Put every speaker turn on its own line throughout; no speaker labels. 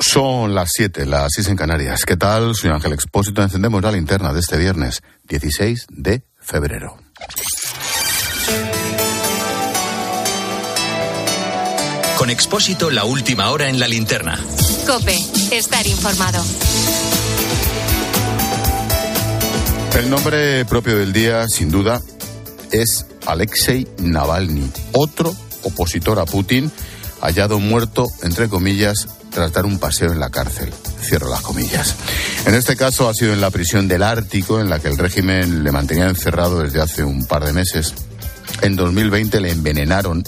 Son las 7, las 6 en Canarias. ¿Qué tal? Soy Ángel Expósito. Encendemos la linterna de este viernes 16 de febrero.
Con Expósito, la última hora en la linterna.
Cope, estar informado.
El nombre propio del día, sin duda, es Alexei Navalny, otro opositor a Putin, hallado muerto, entre comillas, tras dar un paseo en la cárcel. Cierro las comillas. En este caso ha sido en la prisión del Ártico, en la que el régimen le mantenía encerrado desde hace un par de meses. En 2020 le envenenaron.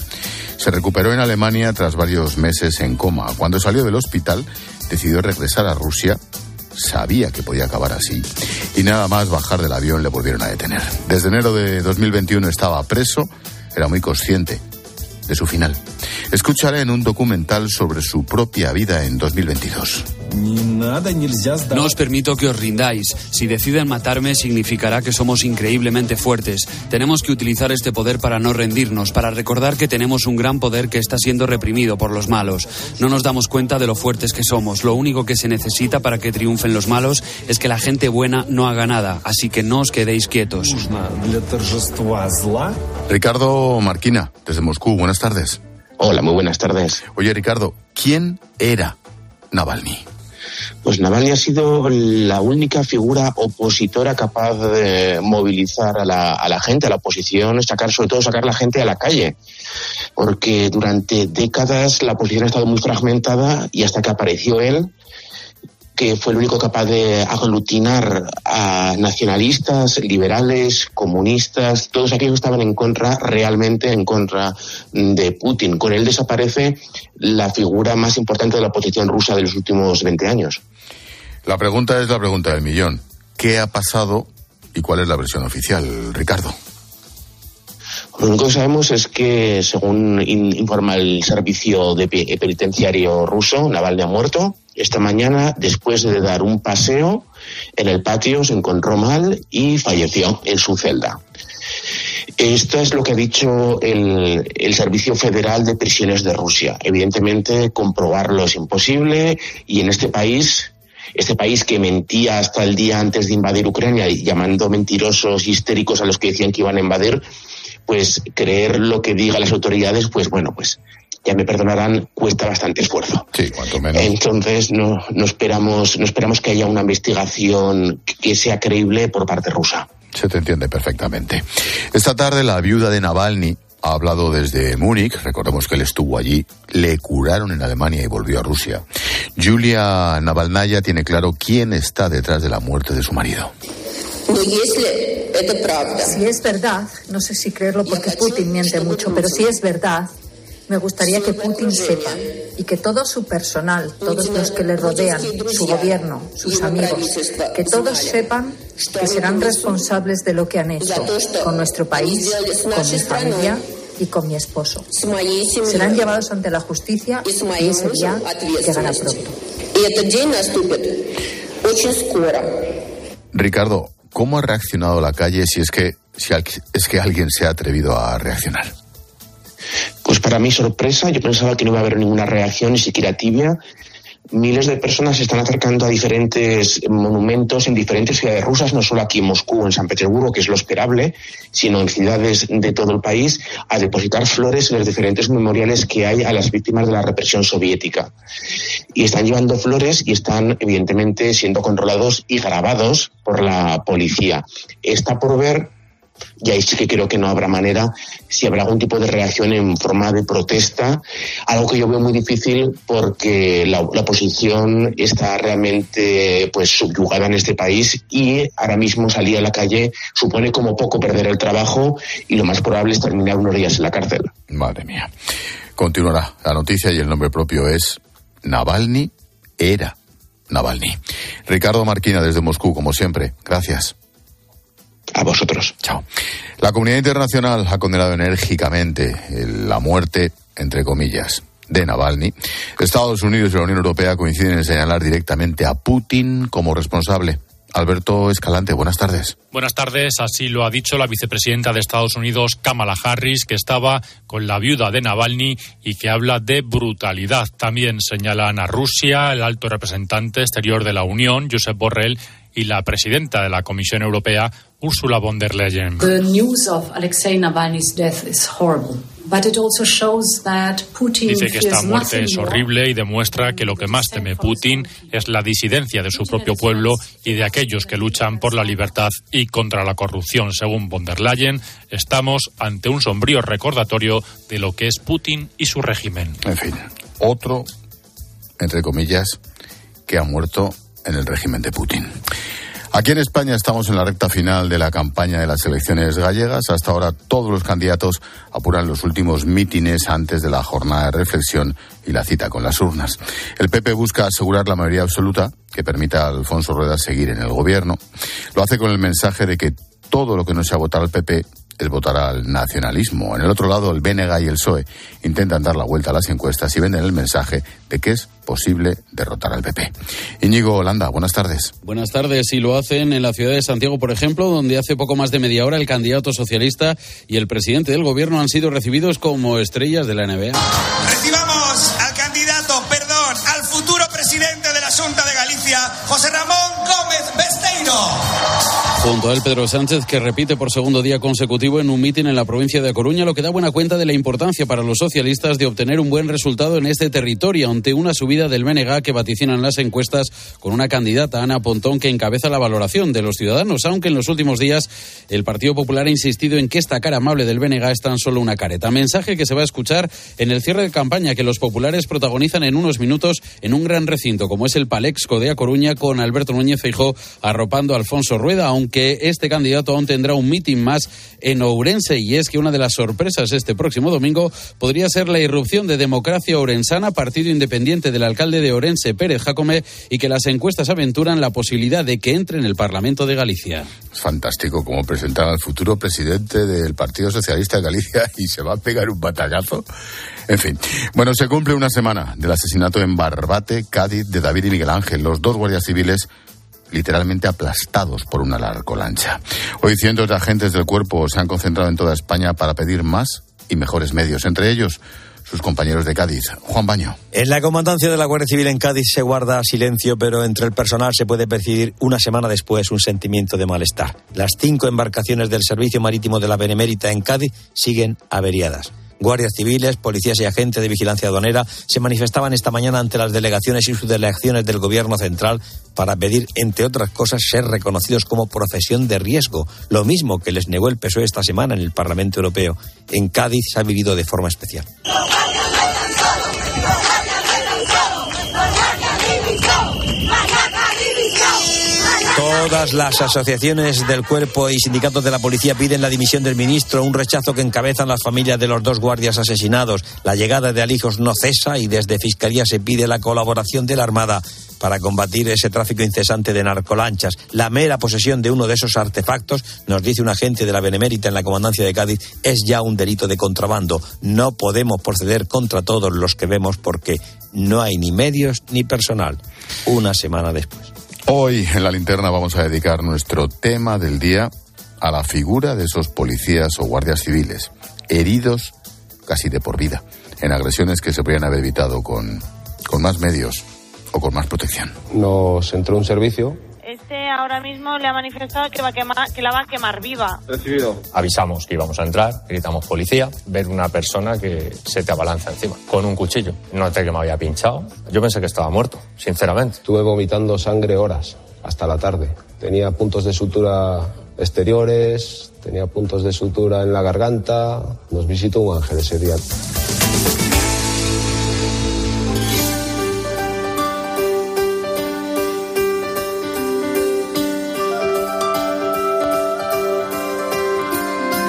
Se recuperó en Alemania tras varios meses en coma. Cuando salió del hospital, decidió regresar a Rusia. Sabía que podía acabar así. Y nada más bajar del avión le volvieron a detener. Desde enero de 2021 estaba preso. Era muy consciente su final. Escucharé en un documental sobre su propia vida en 2022.
No os permito que os rindáis. Si deciden matarme significará que somos increíblemente fuertes. Tenemos que utilizar este poder para no rendirnos, para recordar que tenemos un gran poder que está siendo reprimido por los malos. No nos damos cuenta de lo fuertes que somos. Lo único que se necesita para que triunfen los malos es que la gente buena no haga nada. Así que no os quedéis quietos.
Ricardo Marquina, desde Moscú. Buenas tardes.
Hola, muy buenas tardes.
Oye, Ricardo, ¿quién era Navalny?
Pues Navalny ha sido la única figura opositora capaz de movilizar a la, a la gente, a la oposición, sacar, sobre todo sacar a la gente a la calle. Porque durante décadas la oposición ha estado muy fragmentada y hasta que apareció él, que fue el único capaz de aglutinar a nacionalistas, liberales, comunistas, todos aquellos que estaban en contra, realmente en contra de Putin. Con él desaparece la figura más importante de la oposición rusa de los últimos 20 años.
La pregunta es la pregunta del millón. ¿Qué ha pasado y cuál es la versión oficial, Ricardo?
Lo único que sabemos es que, según informa el servicio de penitenciario ruso, Navalny ha muerto. Esta mañana, después de dar un paseo en el patio, se encontró mal y falleció en su celda. Esto es lo que ha dicho el, Servicio Federal de Prisiones de Rusia. Evidentemente, comprobarlo es imposible y en este país, este país que mentía hasta el día antes de invadir Ucrania llamando mentirosos histéricos a los que decían que iban a invadir, pues creer lo que digan las autoridades, pues bueno, pues ya me perdonarán, cuesta bastante esfuerzo.
Sí, cuanto menos.
Entonces no, no esperamos, no esperamos que haya una investigación que sea creíble por parte rusa.
Se te entiende perfectamente. Esta tarde la viuda de Navalny ha hablado desde Múnich, recordemos que él estuvo allí, le curaron en Alemania y volvió a Rusia. Julia Navalnaya tiene claro quién está detrás de la muerte de su marido.
Si es verdad, no sé si creerlo porque Putin miente mucho, pero si es verdad, me gustaría que Putin sepa y que todo su personal, todos los que le rodean, su gobierno, sus amigos, que todos sepan que serán responsables de lo que han hecho con nuestro país, con mi familia y con mi esposo. Serán llevados ante la justicia y ese día llegará pronto.
Ricardo, ¿cómo ha reaccionado la calle si es que, si es que alguien se ha atrevido a reaccionar?
Pues para mi sorpresa, yo pensaba que no iba a haber ninguna reacción, ni siquiera tibia. Miles de personas se están acercando a diferentes monumentos en diferentes ciudades rusas, no solo aquí en Moscú en San Petersburgo, que es lo esperable, sino en ciudades de todo el país, a depositar flores en los diferentes memoriales que hay a las víctimas de la represión soviética. Y están llevando flores y están, evidentemente, siendo controlados y grabados por la policía. Está por ver y ahí sí que creo que no habrá manera si habrá algún tipo de reacción en forma de protesta, algo que yo veo muy difícil porque la, oposición está realmente pues subyugada en este país y ahora mismo salir a la calle supone como poco perder el trabajo y lo más probable es terminar unos días en la cárcel.
Madre mía. Continuará la noticia y el nombre propio es Navalny era Navalny. Ricardo Marquina desde Moscú, como siempre. Gracias.
A vosotros.
Chao. La comunidad internacional ha condenado enérgicamente la muerte, entre comillas, de Navalny. Estados Unidos y la Unión Europea coinciden en señalar directamente a Putin como responsable. Alberto Escalante, buenas tardes.
Buenas tardes. Así lo ha dicho la vicepresidenta de Estados Unidos, Kamala Harris, que estaba con la viuda de Navalny y que habla de brutalidad. También señalan a Rusia, el alto representante exterior de la Unión, Josep Borrell, y la presidenta de la Comisión Europea, Ursula von der Leyen.
The news of Alexei Navalny's death is horrible.
Dice que esta muerte es horrible y demuestra que lo que más teme Putin es la disidencia de su propio pueblo y de aquellos que luchan por la libertad y contra la corrupción. Según von der Leyen, estamos ante un sombrío recordatorio de lo que es Putin y su régimen.
En fin, otro, entre comillas, que ha muerto en el régimen de Putin. Aquí en España estamos en la recta final de la campaña de las elecciones gallegas. Hasta ahora todos los candidatos apuran los últimos mítines antes de la jornada de reflexión y la cita con las urnas. El PP busca asegurar la mayoría absoluta que permita a Alfonso Rueda seguir en el gobierno. Lo hace con el mensaje de que todo lo que no sea votar al PP es votar al nacionalismo. En el otro lado, el BNG y el PSOE intentan dar la vuelta a las encuestas y venden el mensaje de que es posible derrotar al PP. Íñigo Holanda, buenas tardes.
Buenas tardes. Y lo hacen en la ciudad de Santiago, por ejemplo, donde hace poco más de media hora el candidato socialista y el presidente del gobierno han sido recibidos como estrellas de la NBA.
Recibamos al candidato, perdón, al futuro presidente de la Junta de Galicia, José Ramón Gómez Besteiro.
Junto a él, Pedro Sánchez, que repite por segundo día consecutivo en un mitin en la provincia de Coruña, lo que da buena cuenta de la importancia para los socialistas de obtener un buen resultado en este territorio ante una subida del BNG que vaticinan las encuestas con una candidata, Ana Pontón, que encabeza la valoración de los ciudadanos, aunque en los últimos días el Partido Popular ha insistido en que esta cara amable del BNG es tan solo una careta. Mensaje que se va a escuchar en el cierre de campaña que los populares protagonizan en unos minutos en un gran recinto como es el Palexco de A Coruña con Alberto Núñez Feijó arropando a Alfonso Rueda, aunque que este candidato aún tendrá un mitin más en Ourense y es que una de las sorpresas este próximo domingo podría ser la irrupción de Democracia Orensana, partido independiente del alcalde de Orense, Pérez Jacome, y que las encuestas aventuran la posibilidad de que entre en el Parlamento de Galicia.
fantástico como presentar al futuro presidente del Partido Socialista de Galicia y se va a pegar un batallazo. En fin, bueno, se cumple una semana del asesinato en Barbate, Cádiz, de David y Miguel Ángel, los dos guardias civiles literalmente aplastados por una lancha. Hoy cientos de agentes del cuerpo se han concentrado en toda España para pedir más y mejores medios, entre ellos sus compañeros de Cádiz. Juan Baño.
En la comandancia de la Guardia Civil en Cádiz se guarda silencio, pero entre el personal se puede percibir una semana después un sentimiento de malestar. Las cinco embarcaciones del Servicio Marítimo de la Benemérita en Cádiz siguen averiadas. Guardias civiles, policías y agentes de vigilancia aduanera se manifestaban esta mañana ante las delegaciones y subdelegaciones del Gobierno central para pedir, entre otras cosas, ser reconocidos como profesión de riesgo, lo mismo que les negó el PSOE esta semana en el Parlamento Europeo. En Cádiz se ha vivido de forma especial. Todas las asociaciones del cuerpo y sindicatos de la policía piden la dimisión del ministro, un rechazo que encabezan las familias de los dos guardias asesinados. La llegada de alijos no cesa y desde Fiscalía se pide la colaboración de la Armada para combatir ese tráfico incesante de narcolanchas. La mera posesión de uno de esos artefactos, nos dice un agente de la Benemérita en la comandancia de Cádiz, es ya un delito de contrabando. No podemos proceder contra todos los que vemos porque no hay ni medios ni personal. Una semana después.
Hoy en la linterna vamos a dedicar nuestro tema del día a la figura de esos policías o guardias civiles, heridos casi de por vida, en agresiones que se podrían haber evitado con, con más medios o con más protección.
Nos entró un servicio
este ahora mismo le ha manifestado que, va a quemar, que la va a quemar viva.
Recibido. Avisamos que íbamos a entrar, gritamos policía, ver una persona que se te abalanza encima con un cuchillo. Noté que me había pinchado. Yo pensé que estaba muerto, sinceramente. Estuve vomitando sangre horas, hasta la tarde. Tenía puntos de sutura exteriores, tenía puntos de sutura en la garganta. Nos visitó un ángel ese día.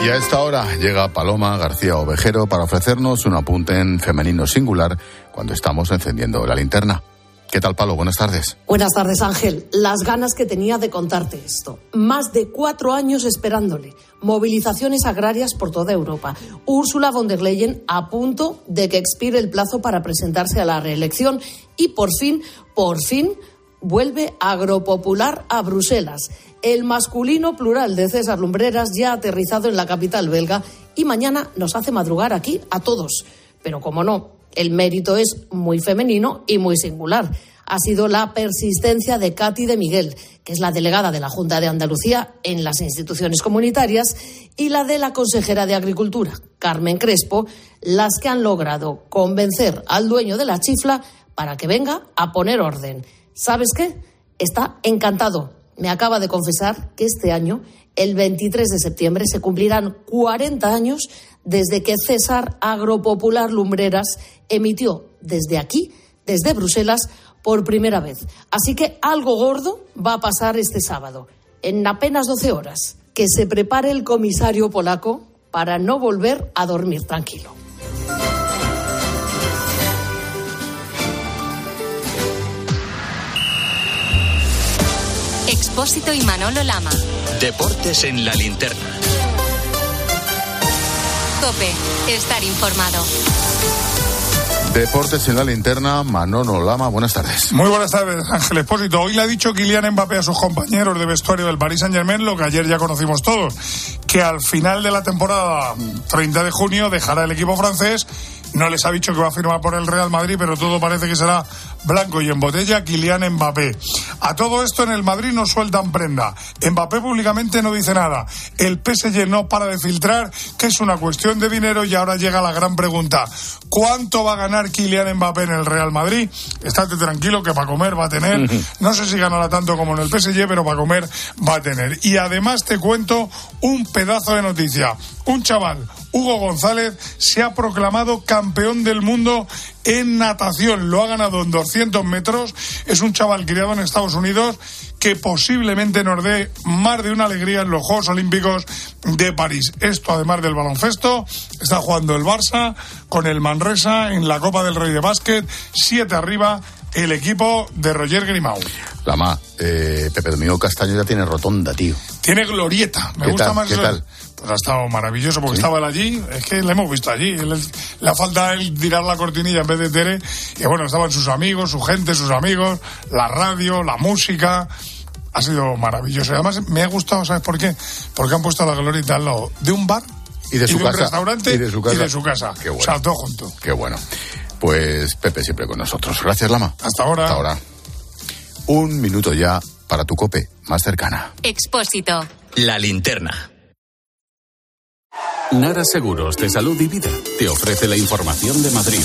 Y a esta hora llega Paloma García Ovejero para ofrecernos un apunte en femenino singular cuando estamos encendiendo la linterna. ¿Qué tal, Palo? Buenas tardes.
Buenas tardes, Ángel. Las ganas que tenía de contarte esto. Más de cuatro años esperándole. Movilizaciones agrarias por toda Europa. Úrsula von der Leyen a punto de que expire el plazo para presentarse a la reelección. Y por fin, por fin, vuelve Agropopular a Bruselas. El masculino plural de César Lumbreras ya ha aterrizado en la capital belga y mañana nos hace madrugar aquí a todos. Pero como no, el mérito es muy femenino y muy singular. Ha sido la persistencia de Katy de Miguel, que es la delegada de la Junta de Andalucía en las instituciones comunitarias, y la de la consejera de Agricultura, Carmen Crespo, las que han logrado convencer al dueño de la chifla para que venga a poner orden. ¿Sabes qué? Está encantado. Me acaba de confesar que este año, el 23 de septiembre, se cumplirán 40 años desde que César Agropopular Lumbreras emitió desde aquí, desde Bruselas, por primera vez. Así que algo gordo va a pasar este sábado, en apenas 12 horas. Que se prepare el comisario polaco para no volver a dormir tranquilo.
Expósito y Manolo Lama.
Deportes en la linterna.
Cope, estar informado.
Deportes en la linterna, Manolo Lama, buenas tardes.
Muy buenas tardes, Ángel Espósito. Hoy le ha dicho Kylian Mbappé a sus compañeros de vestuario del Paris Saint Germain lo que ayer ya conocimos todos, que al final de la temporada 30 de junio dejará el equipo francés no les ha dicho que va a firmar por el Real Madrid, pero todo parece que será blanco y en botella Kylian Mbappé. A todo esto en el Madrid no sueltan prenda. Mbappé públicamente no dice nada. El PSG no para de filtrar que es una cuestión de dinero y ahora llega la gran pregunta. ¿Cuánto va a ganar Kylian Mbappé en el Real Madrid? Estate tranquilo que para comer va a tener. No sé si ganará tanto como en el PSG, pero para comer va a tener. Y además te cuento un pedazo de noticia. Un chaval, Hugo González se ha proclamado campeón del mundo en natación. Lo ha ganado en 200 metros. Es un chaval criado en Estados Unidos que posiblemente nos dé más de una alegría en los Juegos Olímpicos de París. Esto, además del baloncesto, está jugando el Barça con el Manresa en la Copa del Rey de Básquet, siete arriba, el equipo de Roger Grimau.
Lama, eh, Pepe Domingo Castaño ya tiene rotonda, tío.
Tiene glorieta. Me gusta más.
¿Qué tal?
Pues ha estado maravilloso porque estaba él allí. Es que le hemos visto allí. le falta él tirar la cortinilla en vez de Tere. Y bueno, estaban sus amigos, su gente, sus amigos, la radio, la música. Ha sido maravilloso. Y además me ha gustado, ¿sabes por qué? Porque han puesto la glorieta al lado de un bar
y de, su
un restaurante
y de su casa.
Y de su casa.
Qué bueno.
O sea, todo junto.
Qué bueno. Pues Pepe siempre con nosotros. Gracias, Lama.
Hasta ahora.
Hasta ahora. Un minuto ya para tu cope más cercana.
Expósito.
La linterna.
Nara Seguros de Salud y Vida te ofrece la información de Madrid.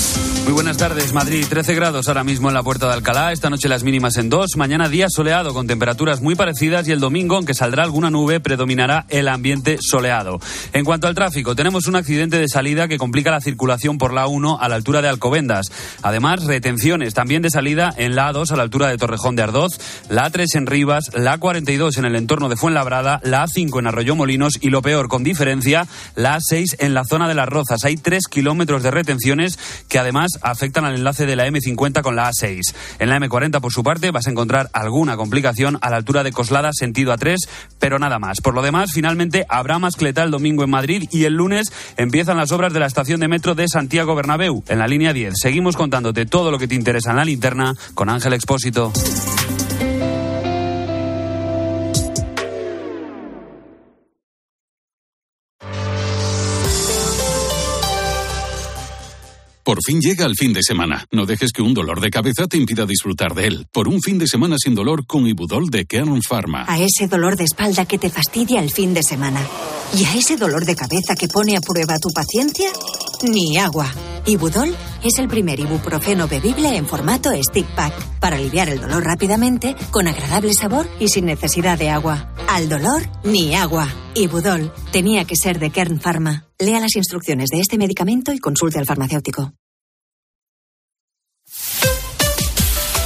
Muy buenas tardes, Madrid. 13 grados ahora mismo en la puerta de Alcalá. Esta noche las mínimas en 2. Mañana día soleado con temperaturas muy parecidas y el domingo, aunque saldrá alguna nube, predominará el ambiente soleado. En cuanto al tráfico, tenemos un accidente de salida que complica la circulación por la 1 a la altura de Alcobendas. Además, retenciones también de salida en la A2 a la altura de Torrejón de Ardoz, la A3 en Rivas, la A42 en el entorno de Fuenlabrada, la A5 en Arroyo Molinos y lo peor, con diferencia, la A6 en la zona de las Rozas. Hay tres kilómetros de retenciones que además afectan al enlace de la M50 con la A6. En la M40, por su parte, vas a encontrar alguna complicación a la altura de Coslada, sentido A3, pero nada más. Por lo demás, finalmente habrá mascleta el domingo en Madrid y el lunes empiezan las obras de la estación de metro de Santiago Bernabéu, en la línea 10. Seguimos contándote todo lo que te interesa en la linterna con Ángel Expósito.
Por fin llega el fin de semana. No dejes que un dolor de cabeza te impida disfrutar de él. Por un fin de semana sin dolor con Ibudol de Kern Pharma.
A ese dolor de espalda que te fastidia el fin de semana. Y a ese dolor de cabeza que pone a prueba tu paciencia, ni agua. Ibudol es el primer ibuprofeno bebible en formato stick pack para aliviar el dolor rápidamente, con agradable sabor y sin necesidad de agua. Al dolor, ni agua. Ibudol tenía que ser de Kern Pharma. Lea las instrucciones de este medicamento y consulte al farmacéutico.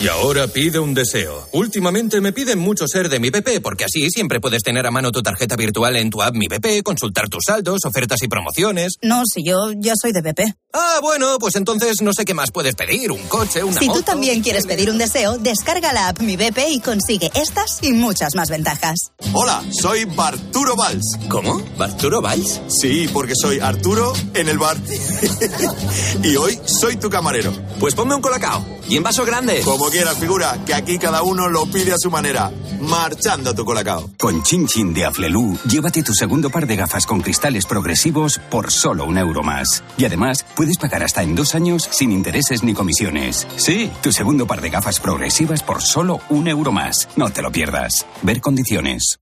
Y ahora pide un deseo. Últimamente me piden mucho ser de mi BP, porque así siempre puedes tener a mano tu tarjeta virtual en tu app Mi BP, consultar tus saldos, ofertas y promociones.
No, si yo ya soy de BP.
Ah, bueno, pues entonces no sé qué más puedes pedir, un coche, una
Si
moto.
tú también quieres pedir un deseo, descarga la app Mi BP y consigue estas y muchas más ventajas.
Hola, soy Barturo Valls.
¿Cómo? ¿Barturo Valls?
Sí, porque soy Arturo en el bar. y hoy soy tu camarero.
Pues ponme un colacao. Y en vaso grande.
Como quieras, figura, que aquí cada uno lo pide a su manera. Marchando tu colacao.
Con Chin Chin de Aflelu, llévate tu segundo par de gafas con cristales progresivos por solo un euro más. Y además, puedes pagar hasta en dos años sin intereses ni comisiones. Sí, tu segundo par de gafas progresivas por solo un euro más. No te lo pierdas. Ver condiciones.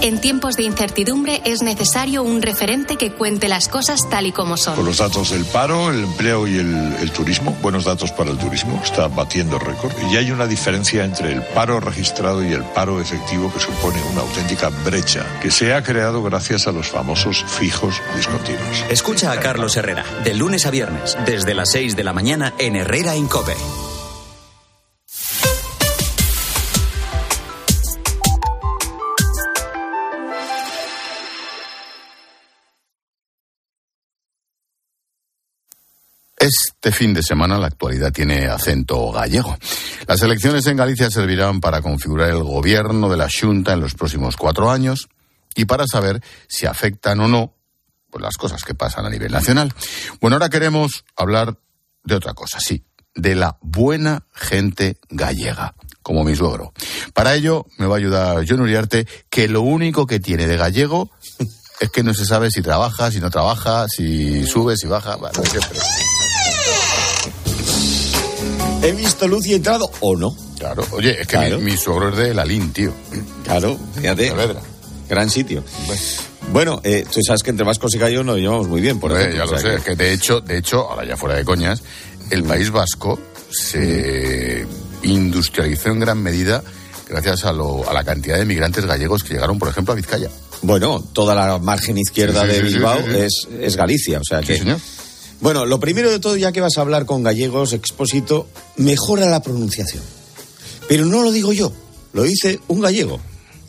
En tiempos de incertidumbre es necesario un referente que cuente las cosas tal y como son.
Con los datos del paro, el empleo y el, el turismo, buenos datos para el turismo, está batiendo récord. Y hay una diferencia entre el paro registrado y el paro efectivo que supone una auténtica brecha que se ha creado gracias a los famosos fijos discontinuos.
Escucha a Carlos Herrera, de lunes a viernes, desde las 6 de la mañana en Herrera Incope.
Este fin de semana la actualidad tiene acento gallego. Las elecciones en Galicia servirán para configurar el gobierno de la Junta en los próximos cuatro años y para saber si afectan o no pues, las cosas que pasan a nivel nacional. Bueno, ahora queremos hablar de otra cosa, sí, de la buena gente gallega, como mi suegro. Para ello me va a ayudar John Uriarte, que lo único que tiene de gallego es que no se sabe si trabaja, si no trabaja, si sube, si baja, bueno, siempre.
He visto luz y he entrado o no.
Claro, oye, es que
Claro.
mi, mi suegro es de Lalín, tío.
Claro, fíjate. Gran sitio. Bueno, eh, tú sabes que entre vascos y gallegos nos llevamos muy bien, por
Hombre,
ejemplo.
ya lo
o sea
sé, que de hecho, de hecho, ahora ya fuera de coñas, el País Vasco se industrializó en gran medida gracias a, lo- a la cantidad de migrantes gallegos que llegaron, por ejemplo, a Vizcaya.
Bueno, toda la margen izquierda
Sí, sí,
de Bilbao
sí, sí.
Es, es Galicia, o sea que...
señor.
Bueno, lo primero de todo, ya que vas a hablar con gallegos, expósito, mejora la pronunciación. Pero no lo digo yo, lo dice un gallego,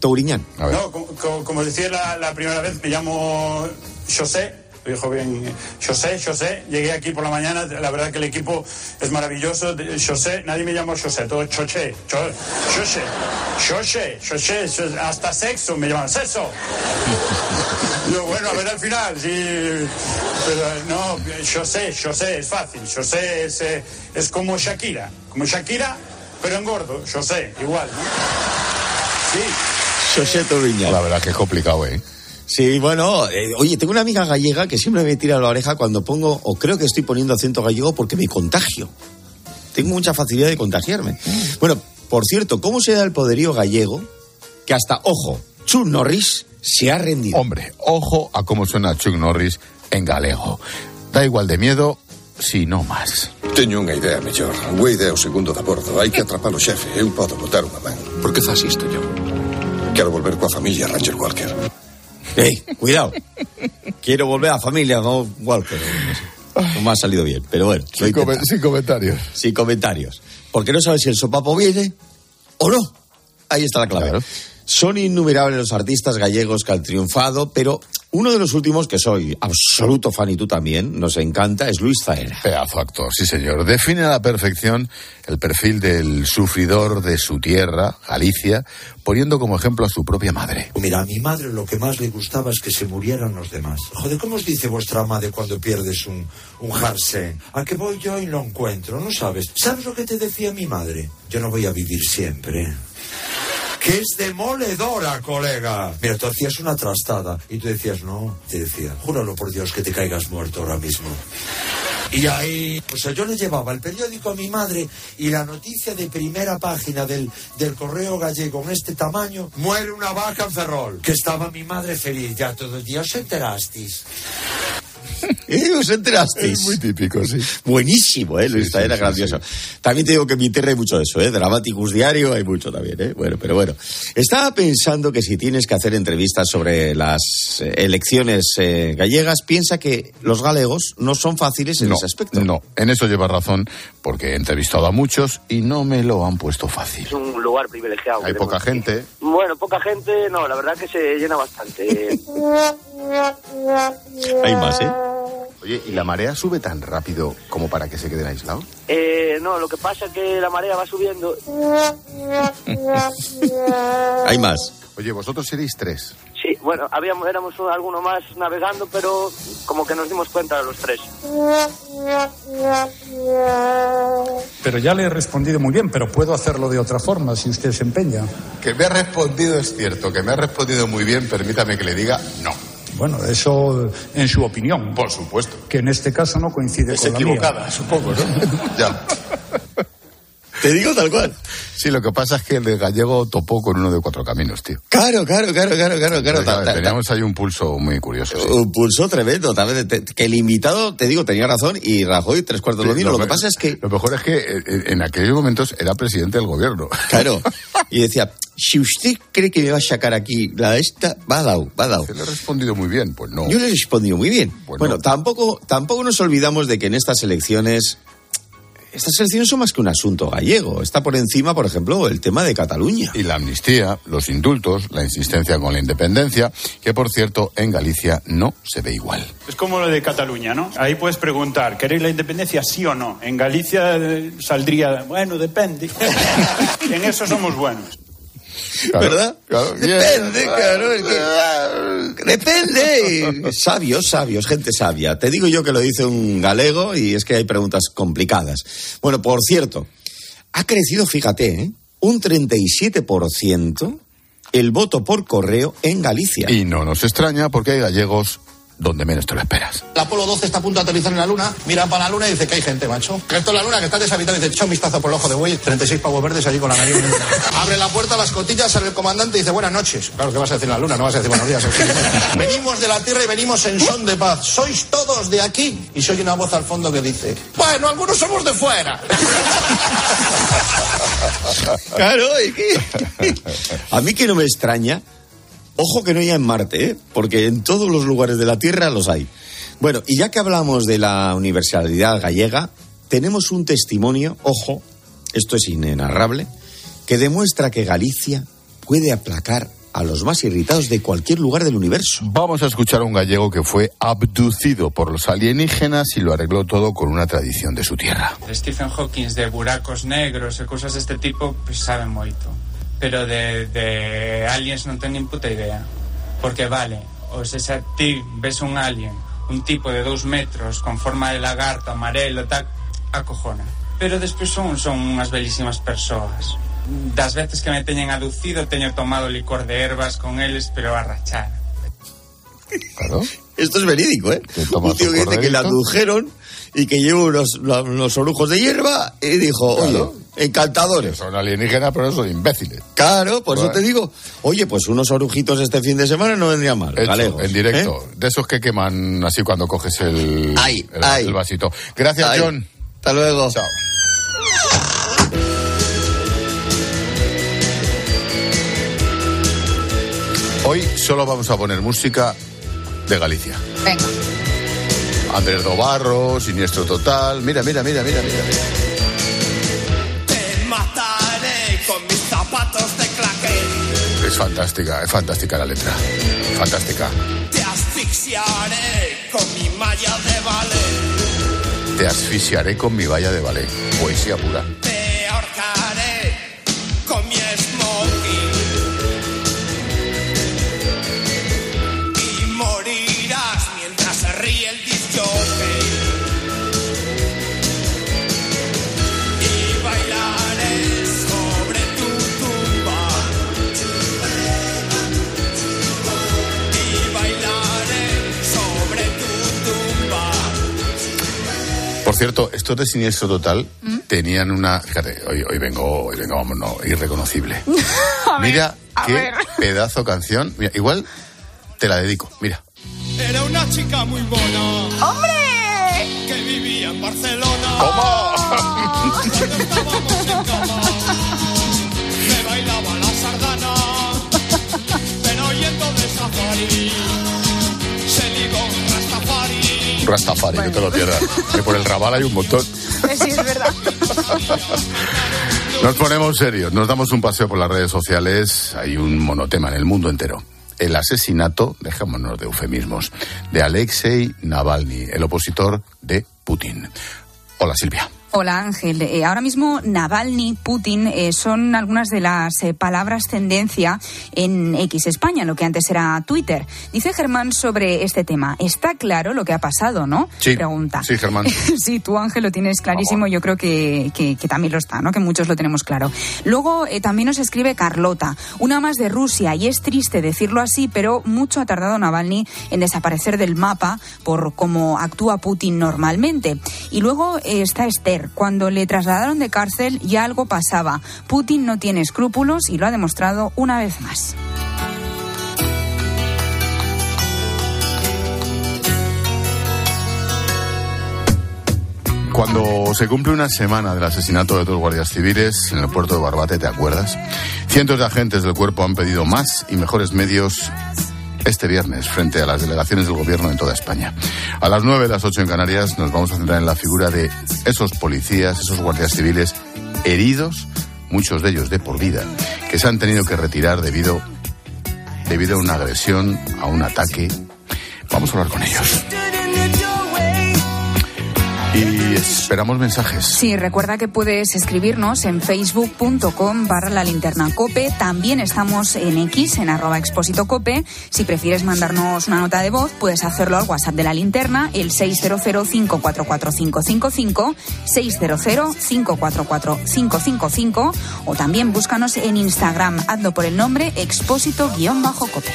Touriñán.
No, como, como- como decía la, la primera vez, me llamo José. Dijo bien. José, José. Llegué aquí por la mañana. La verdad que el equipo es maravilloso. José, nadie me llama José, todo Choche. Cho- José, José, José, José, Hasta sexo me llaman. ¡Sexo! Yo, bueno, a ver al final. Sí, pero no, José, José, es fácil. José es, eh, es como Shakira. Como Shakira, pero engordo. José, igual. ¿no? Sí.
José Touriñán.
La verdad que es complicado, ¿eh?
Sí, bueno, eh, oye, tengo una amiga gallega que siempre me tira la oreja cuando pongo, o creo que estoy poniendo acento gallego porque me contagio. Tengo mucha facilidad de contagiarme. Bueno, por cierto, ¿cómo se da el poderío gallego que hasta, ojo, Chuck Norris se ha rendido?
Hombre, ojo a cómo suena Chuck Norris en galego. Da igual de miedo, si no más.
Teño unha idea mellor. Wade é o segundo de bordo. Hai que atrapalo, xefe. Eu podo botar unha man. Por que faz isto, yo? Quero volver coa familia Ranger Walker.
¡Ey, cuidado! Quiero volver a familia, no Walker. No me ha salido bien, pero bueno.
sin comentarios.
Sin comentarios. Porque no sabes si el sopapo viene o no. Ahí está la clave. Son innumerables los artistas gallegos que han triunfado, pero uno de los últimos que soy absoluto fan y tú también, nos encanta, es Luis Zaera.
Pedazo actor, sí señor. Define a la perfección el perfil del sufridor de su tierra, Galicia, poniendo como ejemplo a su propia madre.
Mira, a mi madre lo que más le gustaba es que se murieran los demás. Joder, ¿cómo os dice vuestra madre cuando pierdes un, un jarse? ¿A qué voy yo y lo encuentro? ¿No sabes? ¿Sabes lo que te decía mi madre? Yo no voy a vivir siempre. Que es demoledora, colega. Mira, tú hacías una trastada y tú decías, no, te decía, júralo por Dios que te caigas muerto ahora mismo. Y ahí, o sea, yo le llevaba el periódico a mi madre y la noticia de primera página del, del correo gallego en este tamaño, muere una vaca en Ferrol. Que estaba mi madre feliz ya todo el día, os enterasteis.
¿Eh? ¿Os enterasteis?
Es muy típico, sí.
Buenísimo, ¿eh? Luis,
sí,
era
sí,
grandioso. También te digo que en mi tierra hay mucho de eso, ¿eh? Dramaticus diario hay mucho también, ¿eh? Bueno, pero bueno. Estaba pensando que si tienes que hacer entrevistas sobre las eh, elecciones eh, gallegas, piensa que los galegos no son fáciles en
No,
ese aspecto.
no, en eso lleva razón, porque he entrevistado a muchos y no me lo han puesto fácil.
Es un lugar privilegiado.
Hay poca gente.
Bueno, poca gente, no, la verdad que se llena bastante.
Hay más, ¿eh?
Oye, ¿y la marea sube tan rápido como para que se queden aislados?
Eh, no, lo que pasa es que la marea va subiendo.
Hay más.
Oye, vosotros seréis tres.
Sí, bueno, habíamos, éramos un- alguno más navegando, pero como que nos dimos cuenta de los tres.
Pero ya le he respondido muy bien, pero puedo hacerlo de otra forma si usted se empeña.
Que me ha respondido es cierto, que me ha respondido muy bien, permítame que le diga no.
Bueno, eso en su opinión.
Por supuesto.
Que en este caso no coincide
Es
con la
equivocada,
mía.
supongo, ¿no? ya.
Te digo tal cual.
Sí, lo que pasa es que el de gallego topó con uno de cuatro caminos, tío.
Claro, claro, claro, claro, claro, claro.
Entonces,
Ta- ta- ta-
teníamos ahí un pulso muy curioso. sí.
Un pulso tremendo. también Que el invitado, te digo, tenía razón y Rajoy tres cuartos
Sí,
lo mismo. Lo que pasa es que,
Lo mejor es que eh, en aquellos momentos era presidente del gobierno.
claro, y decía, si usted cree que me va a sacar aquí la esta, va dado, va dado.
Le ha respondido muy bien, pues no.
Yo le he respondido muy bien.
Bueno.
Bueno, tampoco, tampoco nos olvidamos de que en estas elecciones, estas elecciones son más que un asunto gallego. Está por encima, por ejemplo, el tema de Cataluña.
Y la amnistía, los indultos, la insistencia con la independencia, que por cierto en Galicia no se ve igual.
Es como lo de Cataluña, ¿no? Ahí puedes preguntar, ¿queréis la independencia sí o no? En Galicia eh, saldría, bueno, depende. en eso somos buenos.
Claro,
¿Verdad?
claro.
Depende, claro. es que- depende. Sabios, sabios, gente sabia. Te digo yo que lo dice un galego y es que hay preguntas complicadas. Bueno, por cierto, ha crecido, fíjate, ¿eh? un 37% el voto por correo en Galicia.
Y no nos extraña porque hay gallegos donde menos te lo esperas.
El Apolo 12 está a punto de aterrizar en la Luna, mira para la Luna y dice que hay gente, macho. Que esto es la Luna, que está deshabitada, y dice, echa un vistazo por el ojo de buey, 36 pavos verdes allí con la nariz. Abre la puerta, las cotillas, sale el comandante y dice, buenas noches. Claro, ¿qué vas a decir en la Luna? No vas a decir buenos días. venimos de la Tierra y venimos en son de paz. ¿Sois todos de aquí? Y soy una voz al fondo que dice, bueno, algunos somos de fuera.
Claro, es que... A mí que no me extraña, ojo que no haya en Marte, ¿eh? porque en todos los lugares de la Tierra los hay. Bueno, y ya que hablamos de la universalidad gallega, tenemos un testimonio, ojo, esto es inenarrable, que demuestra que Galicia puede aplacar a los más irritados de cualquier lugar del universo.
Vamos a escuchar a un gallego que fue abducido por los alienígenas y lo arregló todo con una tradición de su tierra.
De Stephen Hawking, de buracos negros e cousas deste tipo, pois saben moito. Pero de, de aliens non ten nin puta idea. Porque vale, o se xa ti ves un alien, un tipo de dous metros, con forma de lagarto, amarelo, tal, acojona. Pero despois son, son unhas belísimas persoas. Das veces que me teñen aducido, teño tomado licor de ervas con eles, pero a rachar.
Claro.
Esto es verídico, ¿eh? Un tío que dice que le
corderito.
adujeron y que lleva unos, unos orujos de hierba y dijo,
Claro.
oye, encantadores.
Son alienígenas, pero son imbéciles.
Claro, por eso te digo, oye, pues unos orujitos este fin de semana no vendría mal.
Hecho,
galegos,
en directo.
¿eh?
De esos que queman así cuando coges el,
Ay,
el,
ay.
el vasito. Gracias,
Ay.
John.
Hasta luego.
Chao. Hoy solo vamos a poner música de Galicia.
Venga.
Andrés Dobarro, Siniestro Total. Mira, mira, mira, mira, mira. mira. Es fantástica, es fantástica la letra. Fantástica.
Te asfixiaré con mi malla de ballet.
Te asfixiaré con mi valla de ballet. Poesía pura.
Te ahorcaré con mi
Por cierto, estos de Siniestro Total
¿Mm?
tenían una. Fíjate, hoy, hoy vengo, hoy vengo, vamos, no, irreconocible.
A ver,
Mira
a
qué
ver.
pedazo canción. Mira, igual te la dedico. Mira.
Era una chica muy mona.
¡Hombre!
Que vivía en Barcelona.
¿Cómo?
Cuando estábamos en cama, me bailaba la sardana. Pero yendo de safari, Rastafari.
Rastafari, no te lo pierdas. Que por el Raval hay un montón.
Sí, es verdad.
Nos ponemos serios, nos damos un paseo por las redes sociales. Hay un monotema en el mundo entero. El asesinato, dejémonos de eufemismos, de Alexei Navalny, el opositor de Putin. Hola Silvia.
Hola Ángel. Eh, ahora mismo Navalny, Putin eh, son algunas de las eh, palabras tendencia en X España, lo que antes era Twitter. Dice Germán sobre este tema. Está claro lo que ha pasado, ¿no?
Sí.
Pregunta.
Sí, Germán.
sí, tú Ángel lo tienes clarísimo. Yo creo que, que- que también lo está, ¿no? Que muchos lo tenemos claro. Luego eh, también nos escribe Carlota, una más de Rusia y es triste decirlo así, pero mucho ha tardado Navalny en desaparecer del mapa por cómo actúa Putin normalmente. Y luego está Esther. Cuando le trasladaron de cárcel ya algo pasaba. Putin no tiene escrúpulos y lo ha demostrado una vez más.
Cuando se cumple una semana del asesinato de dos guardias civiles en el puerto de Barbate, ¿te acuerdas? Cientos de agentes del cuerpo han pedido más y mejores medios este viernes frente a las delegaciones del gobierno en toda España. A las nueve, las ocho en Canarias, nos vamos a centrar en la figura de esos policías, esos guardias civiles heridos, muchos de ellos de por vida, que se han tenido que retirar debido, debido a una agresión, a un ataque. Vamos a hablar con ellos. Y esperamos mensajes.
Sí, recuerda que puedes escribirnos en facebook.com barra la linterna cope. También estamos en X, en arroba expósito cope. Si prefieres mandarnos una nota de voz, puedes hacerlo al WhatsApp de la linterna, el 600-544-555, 600-544-555, o también búscanos en Instagram, hazlo por el nombre expósito-cope.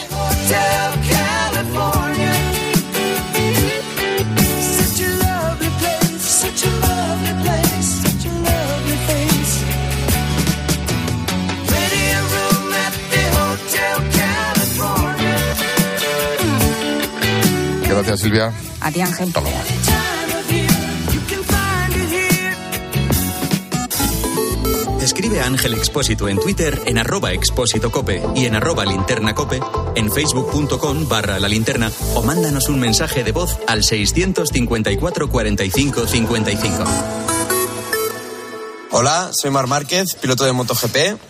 Gracias, Silvia.
A ti, Ángel.
Hasta luego.
Escribe a Ángel Expósito en Twitter en arroba expósito cope y en arroba linterna cope, en facebook.com barra la linterna o mándanos un mensaje de voz al 654 45 55.
Hola, soy Mar Márquez, piloto de MotoGP.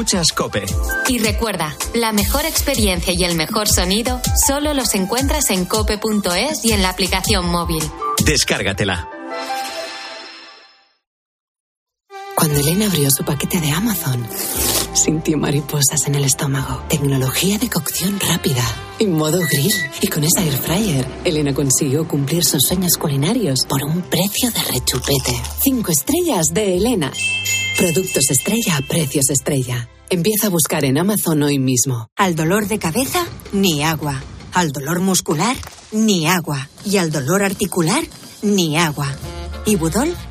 Escuchas Cope.
Y recuerda, la mejor experiencia y el mejor sonido solo los encuentras en cope.es y en la aplicación móvil.
Descárgatela.
Cuando Elena abrió su paquete de Amazon, sintió mariposas en el estómago. Tecnología de cocción rápida, en modo grill. Y con esa air fryer, Elena consiguió cumplir sus sueños culinarios por un precio de rechupete. Cinco estrellas de Elena. Productos estrella a precios estrella. Empieza a buscar en Amazon hoy mismo.
Al dolor de cabeza, ni agua. Al dolor muscular, ni agua. Y al dolor articular, ni agua. Ibudol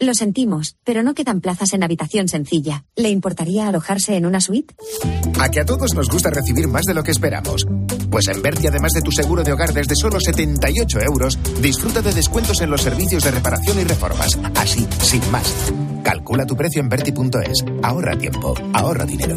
Lo sentimos, pero no quedan plazas en habitación sencilla. ¿Le importaría alojarse en una suite?
A que a todos nos gusta recibir más de lo que esperamos. Pues en Berti, además de tu seguro de hogar desde solo 78 euros, disfruta de descuentos en los servicios de reparación y reformas. Así, sin más. Calcula tu precio en Berti.es. Ahorra tiempo, ahorra dinero.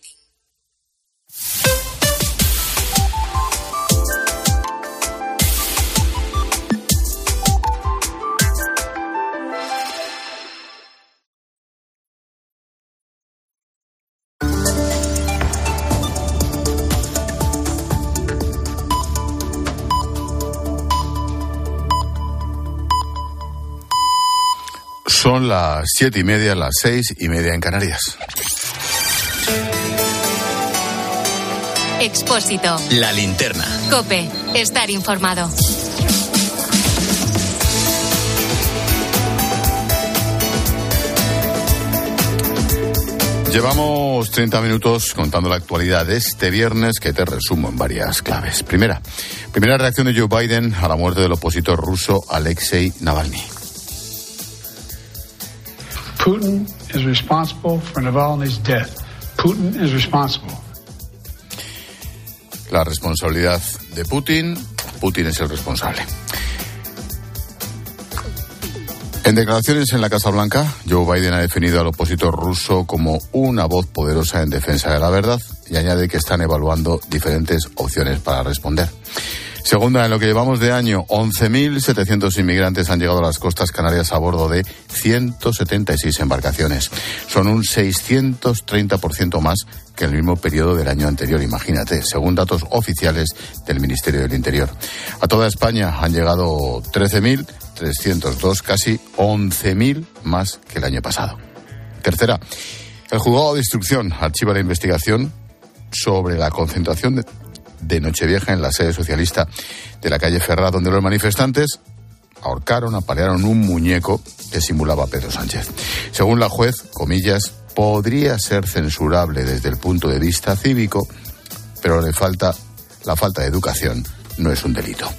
Son las siete y media, las seis y media en Canarias.
Expósito.
La linterna.
Cope. Estar informado.
Llevamos 30 minutos contando la actualidad de este viernes que te resumo en varias claves. Primera, primera reacción de Joe Biden a la muerte del opositor ruso Alexei Navalny.
Putin is responsible for Navalny's death. Putin is responsible.
La responsabilidad de Putin, Putin es el responsable. En declaraciones en la Casa Blanca, Joe Biden ha definido al opositor ruso como una voz poderosa en defensa de la verdad y añade que están evaluando diferentes opciones para responder. Segunda, en lo que llevamos de año, 11.700 inmigrantes han llegado a las costas canarias a bordo de 176 embarcaciones. Son un 630% más que el mismo periodo del año anterior, imagínate, según datos oficiales del Ministerio del Interior. A toda España han llegado 13.302, casi 11.000 más que el año pasado. Tercera, el juzgado de instrucción archiva la investigación sobre la concentración de, de Nochevieja en la sede socialista de la calle Ferrá, donde los manifestantes ahorcaron, apalearon un muñeco que simulaba a Pedro Sánchez. Según la juez, comillas, podría ser censurable desde el punto de vista cívico, pero le falta la falta de educación no es un delito.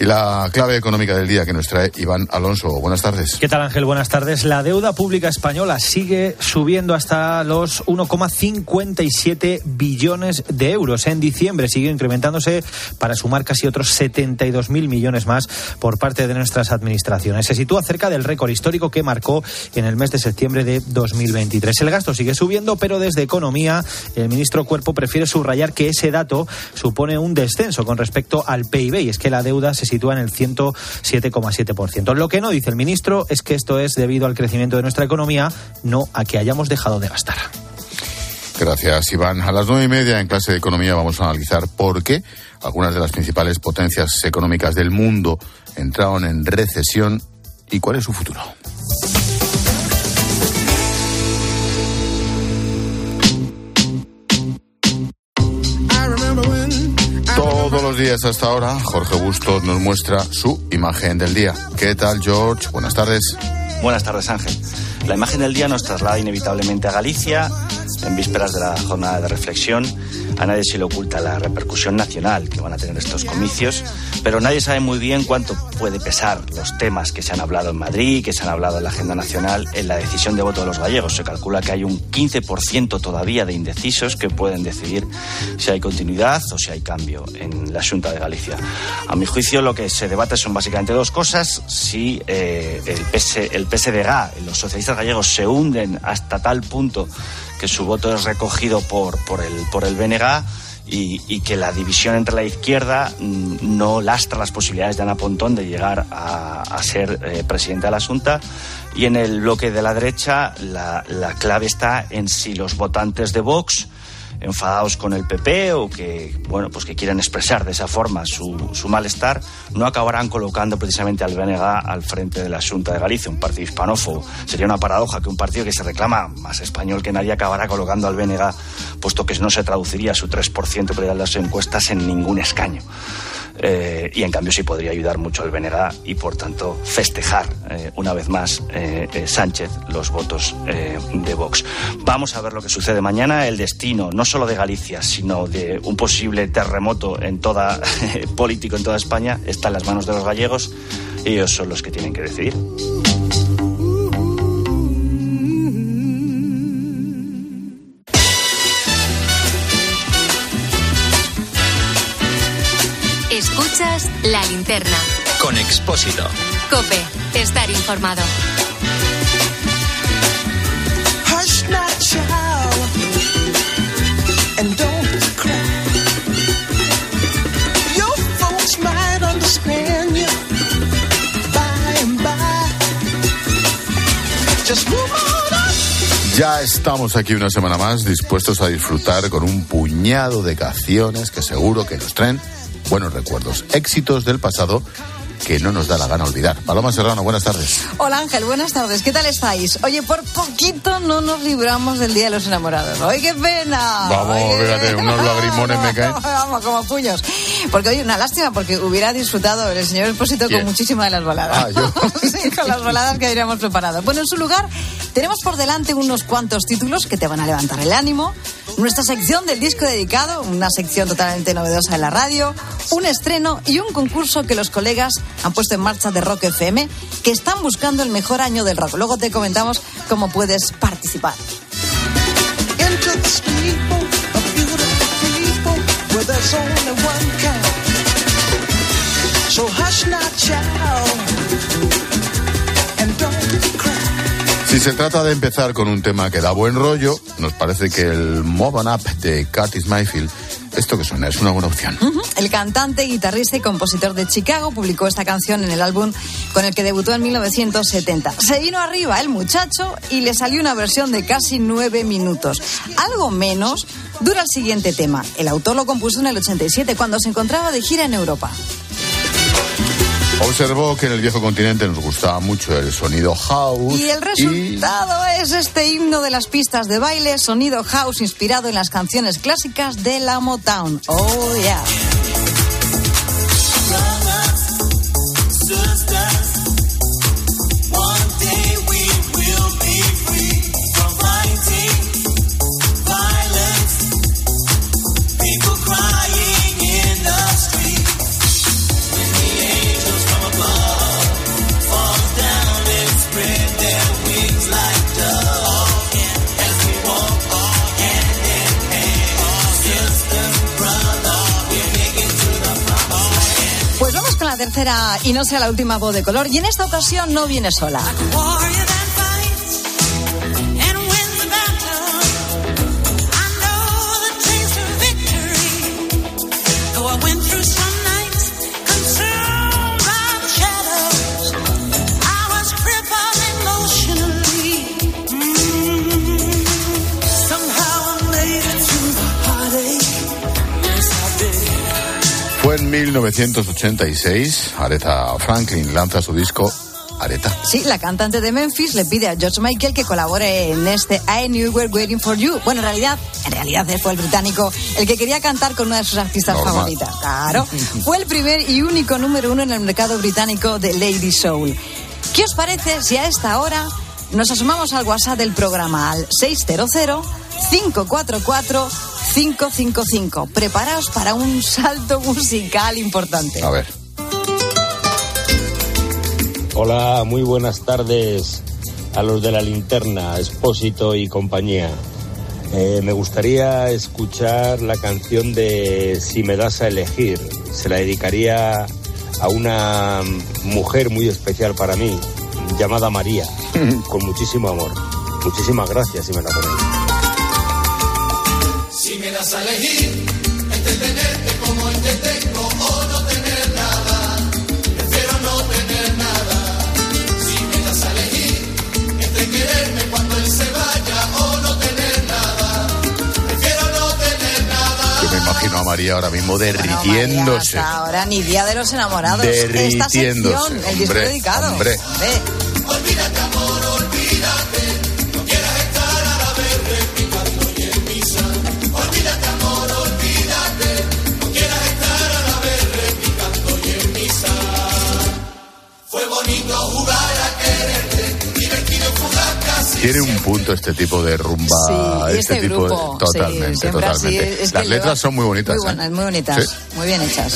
Y la clave económica del día que nos trae Iván Alonso. Buenas tardes.
¿Qué tal Ángel? Buenas tardes. La deuda pública española sigue subiendo hasta los 1,57 billones de euros. En diciembre sigue incrementándose para sumar casi otros 72.000 millones más por parte de nuestras administraciones. Se sitúa cerca del récord histórico que marcó en el mes de septiembre de 2023. El gasto sigue subiendo, pero desde Economía el ministro Cuerpo prefiere subrayar que ese dato supone un descenso con respecto al PIB y es que la deuda se sitúa en el 107,7%. Lo que no dice el ministro es que esto es debido al crecimiento de nuestra economía, no a que hayamos dejado de gastar.
Gracias, Iván. A las nueve y media en clase de economía vamos a analizar por qué algunas de las principales potencias económicas del mundo entraron en recesión y cuál es su futuro. Días hasta ahora, Jorge Bustos nos muestra su imagen del día. ¿Qué tal, George? Buenas tardes.
Buenas tardes, Ángel. La imagen del día nos traslada inevitablemente a Galicia, en vísperas de la jornada de reflexión. A nadie se le oculta la repercusión nacional que van a tener estos comicios, pero nadie sabe muy bien cuánto puede pesar los temas que se han hablado en Madrid, que se han hablado en la agenda nacional, en la decisión de voto de los gallegos. Se calcula que hay un 15% todavía de indecisos que pueden decidir si hay continuidad o si hay cambio en la Junta de Galicia. A mi juicio, lo que se debate son básicamente dos cosas. Si eh, el, PS, el los socialistas gallegos se hunden hasta tal punto que su voto es recogido por, por, el, por el BNG y, que la división entre la izquierda mm, no lastra las posibilidades de Ana Pontón de llegar a, a ser eh, presidenta de la Junta. Y en el bloque de la derecha la clave está en si los votantes de Vox enfadados con el PP o que, bueno, pues que quieren expresar de esa forma su, su, malestar, no acabarán colocando precisamente al BNG al frente de la Junta de Galicia, un partido hispanófobo. Sería una paradoja que un partido que se reclama más español que nadie acabará colocando al BNG, puesto que no se traduciría su 3% de las encuestas en ningún escaño. Eh, y en cambio sí podría ayudar mucho el BNG y por tanto festejar eh, una vez más eh, eh, Sánchez los votos eh, de Vox. Vamos a ver lo que sucede mañana. El destino no solo de Galicia, sino de un posible terremoto en toda político en toda España está en las manos de los gallegos y ellos son los que tienen que decidir.
La linterna.
Con Expósito.
Cope, estar informado.
Hush now, child, and don't cry. Your folks might understand you by and by. Just move on up.
Ya estamos aquí una semana más dispuestos a disfrutar con un puñado de canciones que seguro que nos traen buenos recuerdos, éxitos del pasado que no nos da la gana olvidar. Paloma Serrano, buenas tardes.
Hola Ángel, buenas tardes. ¿Qué tal estáis? Oye, por poquito no nos libramos del Día de los Enamorados. ¡Ay, qué pena!
Vamos,
Ay,
fíjate,
pena.
unos lagrimones me caen.
Vamos, como puños. Porque oye, una lástima porque hubiera disfrutado el señor Expósito
¿Quién?
con muchísimas de las baladas.
Ah, yo.
sí, con las baladas que habríamos preparado. Bueno, en su lugar tenemos por delante unos cuantos títulos que te van a levantar el ánimo. Nuestra sección del disco dedicado, una sección totalmente novedosa en la radio, un estreno y un concurso que los colegas han puesto en marcha de Rock FM que están buscando el mejor año del rock. Luego te comentamos cómo puedes participar.
Si se trata de empezar con un tema que da buen rollo, nos parece que el Move On Up de Curtis Mayfield, esto que suena, es una buena opción.
El cantante, guitarrista y compositor de Chicago publicó esta canción en el álbum con el que debutó en 1970. Se vino arriba el muchacho y le salió una versión de casi nueve minutos. Algo menos dura el siguiente tema. El autor lo compuso en el 87 cuando se encontraba de gira en Europa.
Observó que en el viejo continente nos gustaba mucho el sonido house.
Y el resultado es este himno de las pistas de baile, sonido house inspirado en las canciones clásicas de la Motown. Oh, yeah. Y no sea la última voz de color. Y en esta ocasión no viene sola.
1986, Aretha Franklin lanza su disco Aretha.
Sí, la cantante de Memphis le pide a George Michael que colabore en este I Knew We're Waiting for You. Bueno, en realidad, en realidad fue el británico el que quería cantar con una de sus artistas
Normal.
favoritas. Claro. Fue el primer y único número uno en el mercado británico de Lady Soul. ¿Qué os parece si a esta hora nos asomamos al WhatsApp del programa al 600 544 555? Preparaos para un salto musical importante.
A ver.
Hola, muy buenas tardes a los de la linterna, Expósito y compañía. Eh, me gustaría escuchar la canción de Si me das a elegir. Se la dedicaría a una mujer muy especial para mí, llamada María, con muchísimo amor. Muchísimas gracias si me la ponéis.
Si me das a elegir entre tenerte como el que tengo o no tener nada, prefiero no tener nada. Si me das a elegir entre quererme cuando él se vaya o no tener nada, prefiero no tener nada.
Yo me imagino a María ahora mismo
María,
derritiéndose.
hasta ahora ni Día de los Enamorados. Esta
Derritiéndose,
sección, el disco
hombre,
dedicado.
hombre.
Olvídate,
punto este tipo de rumba,
Sí,
este,
este
tipo
grupo,
de totalmente,
sí,
totalmente.
es que
Las
lleva-
letras son muy bonitas.
Muy
¿eh?
buenas, muy bonitas,
Sí.
muy bien hechas.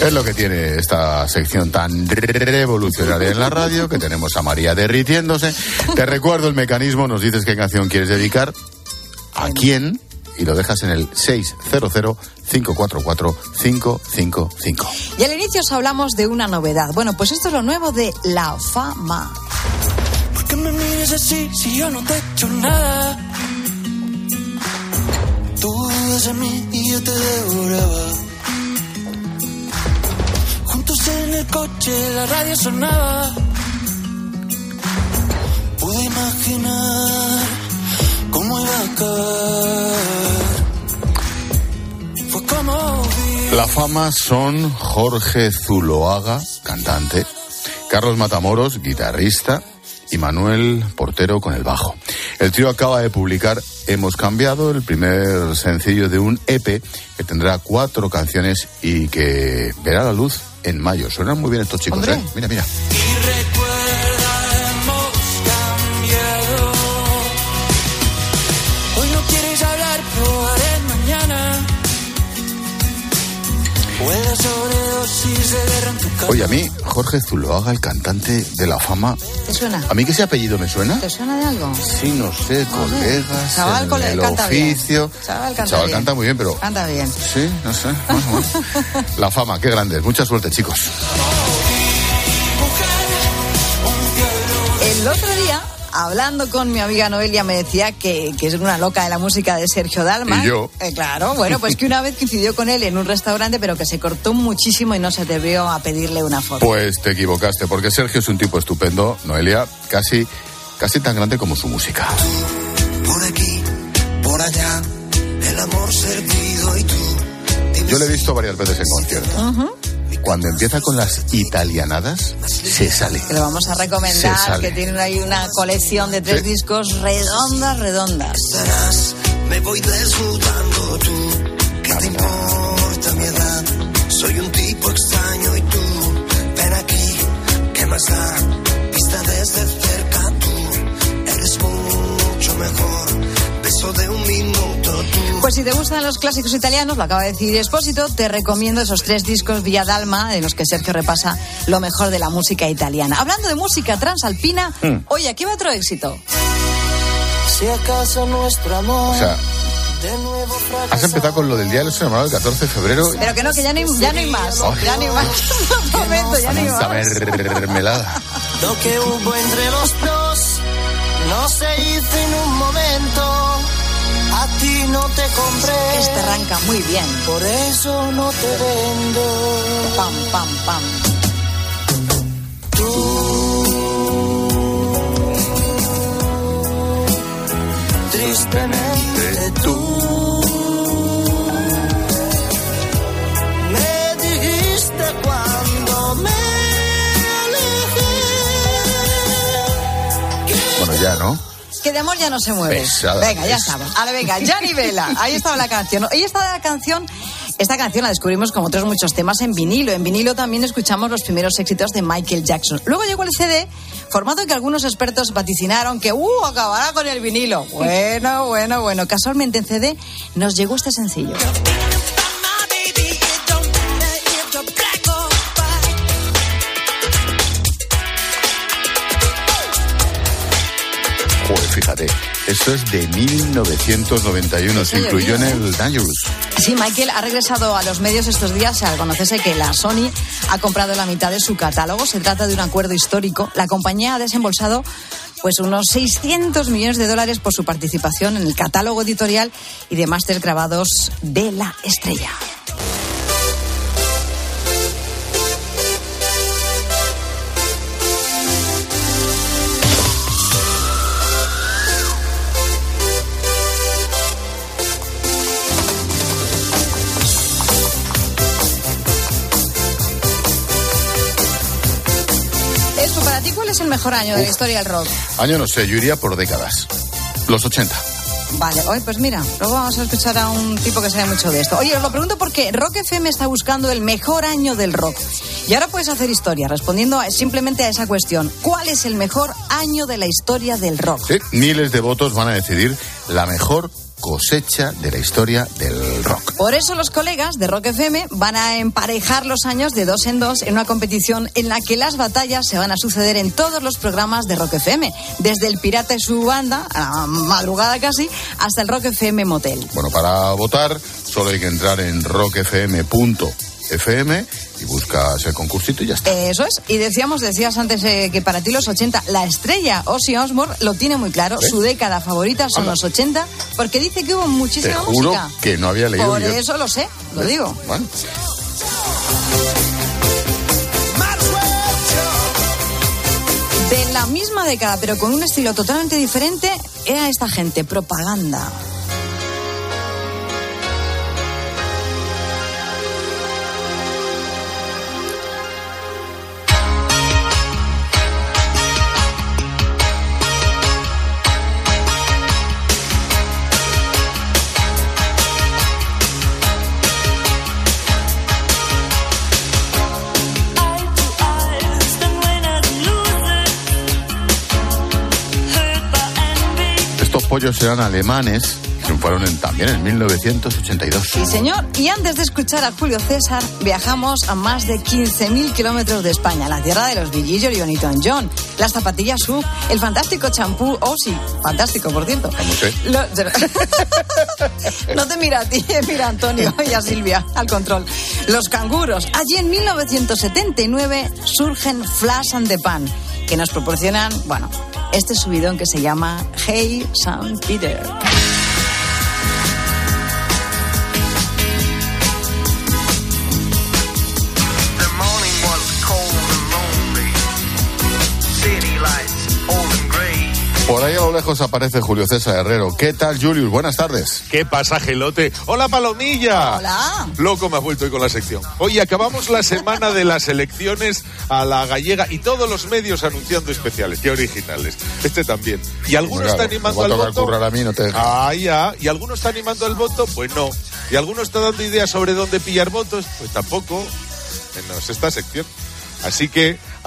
Es lo que tiene esta sección tan revolucionaria en la radio, que tenemos a María derritiéndose. Te recuerdo el mecanismo, nos dices qué canción quieres dedicar, a quién, y lo dejas en el 600-544-555.
Y al inicio os hablamos de una novedad. Bueno, pues esto es lo nuevo de La Fama.
¿Por qué me mires así si yo no te he hecho nada? Tú dudas en mí y yo te devoraba. Juntos en el coche, la radio sonaba. Pude imaginar
La fama son Jorge Zuloaga, cantante, Carlos Matamoros, guitarrista, y Manuel Portero con el bajo. El trío acaba de publicar Hemos cambiado, el primer sencillo de un EP que tendrá cuatro canciones y que verá la luz en mayo. Suenan muy bien estos chicos. ¿eh? Mira, mira. Oye, a mí, Jorge Zuloaga, el cantante de la fama,
¿Te suena?
¿a mí que ese apellido me suena?
¿Te suena de algo?
Sí, no sé, colegas,
Chaval
en
cole-
el
canta bien.
oficio.
Chaval canta
Chaval
bien.
canta muy bien, pero
Canta bien.
Sí, no sé. La fama, qué grande. Mucha suerte, chicos.
El otro día, hablando con mi amiga Noelia, me decía que, que es una loca de la música de Sergio Dalma.
Y yo.
Eh, claro, bueno, pues que una vez coincidió con él en un restaurante, pero que se cortó muchísimo y no se atrevió a pedirle una foto.
Pues te equivocaste, porque Sergio es un tipo estupendo, Noelia, casi, casi tan grande como su música.
Por aquí, por allá, el amor servido y tú.
Yo le he visto varias veces en concierto.
Ujú.
Cuando empieza con las italianadas, se sale.
Que lo vamos a
Se
recomendar,
sale.
que tienen ahí una colección de tres
Sí.
discos redondas, redondas.
Estarás, me voy desnudando tú. ¿Qué te importa mi edad? Soy un tipo extraño y tú. Ven aquí, ¿qué más da? Vista desde cerca tú. Eres mucho mejor. Beso de un minuto tú.
Pues si te gustan los clásicos italianos, lo acaba de decir Espósito, te recomiendo esos tres discos Villa Dalma, en los que Sergio repasa lo mejor de la música italiana. Hablando de música transalpina,
Mm.
oye, aquí va otro éxito.
Si acaso nuestro amor.
O sea,
de nuevo
has empezado con lo del Día de los Enamorados el 14 de febrero.
Pero que no, que ya no hay, ya no hay más. Ya no hay más. Un momento, ya no hay más.
mermelada.
Lo que hubo entre los dos no se hizo en un momento. A ti no te compré.
Este arranca muy bien.
Por eso no te vendo.
Pam, pam, pam.
Tristemente tú. Me dijiste cuando me alejé.
Bueno, ya, ¿no?
Que de amor ya no se mueve.
Pesada.
Venga, ya
Es-
estamos. Ahora venga, Gianni Vela. Ahí estaba la canción. Ahí está la canción. Esta canción la descubrimos como otros muchos temas en vinilo. En vinilo también escuchamos los primeros éxitos de Michael Jackson. Luego llegó el CD, formato que algunos expertos vaticinaron que ¡uh! acabará con el vinilo. Bueno, bueno, bueno. Casualmente en CD nos llegó este sencillo.
Joder, fíjate, esto es de 1991, se incluyó en
¿eh?
el Dangerous.
Sí, Michael ha regresado a los medios estos días al conocerse que la Sony ha comprado la mitad de su catálogo. Se trata de un acuerdo histórico. La compañía ha desembolsado pues unos 600 millones de dólares por su participación en el catálogo editorial y de máster grabados de la estrella. Mejor año de la historia del rock?
Año no sé, yo iría por décadas. Los 80.
Vale, hoy pues mira, luego vamos a escuchar a un tipo que sabe mucho de esto. Oye, os lo pregunto porque Rock FM está buscando el mejor año del rock. Y ahora puedes hacer historia respondiendo a- simplemente a esa cuestión. ¿Cuál es el mejor año de la historia del rock?
Sí, miles de votos van a decidir la mejor cosecha de la historia del rock.
Por eso los colegas de Rock FM van a emparejar los años de dos en dos en una competición en la que las batallas se van a suceder en todos los programas de Rock FM, desde el Pirata y su banda, a la madrugada casi, hasta el Rock FM Motel.
Bueno, para votar solo hay que entrar en rockfm.fm y buscas el concursito y ya está.
Eso es. Y decíamos, decías antes eh, que para ti los 80, la estrella Ozzy Osbourne lo tiene muy claro.
¿Ves?
Su década favorita son
Anda.
los 80, porque dice que hubo
Te
muchísima
juro
música.
que no había leído
Por
yo.
eso lo sé, lo digo.
Bueno.
De la misma década, pero con un estilo totalmente diferente, era esta gente, propaganda.
Pollos eran alemanes, triunfaron en- también en 1982.
Sí, señor. Y antes de escuchar a Julio César, viajamos a más de 15.000 kilómetros de España, la tierra de los Billillo y Bonito John, las zapatillas Sub, el fantástico champú Osi, fantástico, por cierto. Lo- no te mira a ti, mira a Antonio y a Silvia, al control. Los canguros. Allí en 1979 surgen Flash and the Pan, que nos proporcionan, bueno, este subidón que se llama Hey San Peter.
The morning was cold and lonely. City lights old and gray.
Por ahí lejos aparece Julio César Herrero. ¿Qué tal, Julius? Buenas tardes.
¿Qué pasa, gelote? Hola, Palomilla.
Hola.
Loco me has vuelto hoy con la sección. Hoy acabamos la semana de las elecciones a la gallega y todos los medios anunciando especiales. Qué originales. Este también. Y algunos
Claro,
está animando al voto.
currar a mí, no te.
Ah, ya. Y algunos está animando al voto, pues no. Y algunos está dando ideas sobre dónde pillar votos, pues tampoco. Menos esta sección. Así que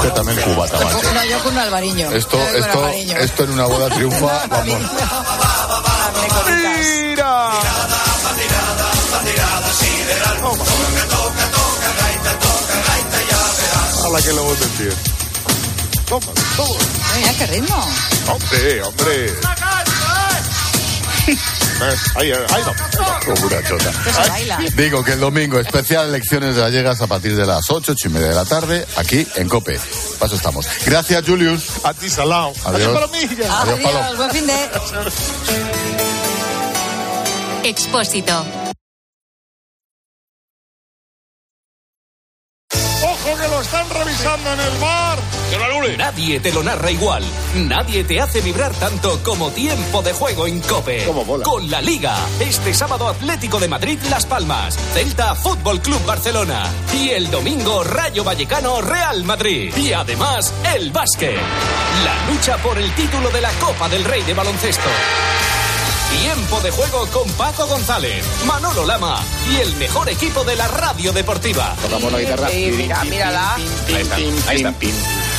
Sujétame el cubata, macho.
No, yo con un albariño.
Esto,
Yo
esto,
albariño.
esto en una boda triunfa, vamos.
¡Mira! A la que lo voten bien. Toma, toma.
Mira qué ritmo.
Hombre, hombre. Eh, Ahí, ahí no.
Como una chota.
Que se baila.
Digo que el domingo, especial elecciones gallegas a partir de las 8, 8 y media de la tarde, aquí en COPE. Paso estamos. Gracias, Julius.
A ti, Salao.
Adiós.
Palomilla.
Adiós, Palo.
Adiós, buen fin de...
Expósito.
¡Ojo que lo están revisando en el bar!
Nadie te lo narra igual. Nadie te hace vibrar tanto como tiempo de juego en Cope. Con la Liga. Este sábado Atlético de Madrid Las Palmas. Celta Fútbol Club Barcelona. Y el domingo Rayo Vallecano Real Madrid. Y además el básquet. La lucha por el título de la Copa del Rey de Baloncesto. Tiempo de juego con Paco González, Manolo Lama y el mejor equipo de la radio deportiva.
Tocamos la guitarra.
Sí, mira, mírala.
Ahí está, ahí está.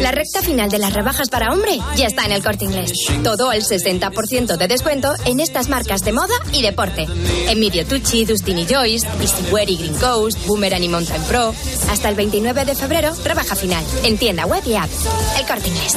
La recta final de las rebajas para hombre ya está en el corte inglés. Todo al 60% de descuento en estas marcas de moda y deporte. Emilio Tucci, Dustin y Joyce, Easywear y Green Coast, Boomerang y Mountain Pro. Hasta el 29 de febrero, rebaja final. En tienda web y app. El corte inglés.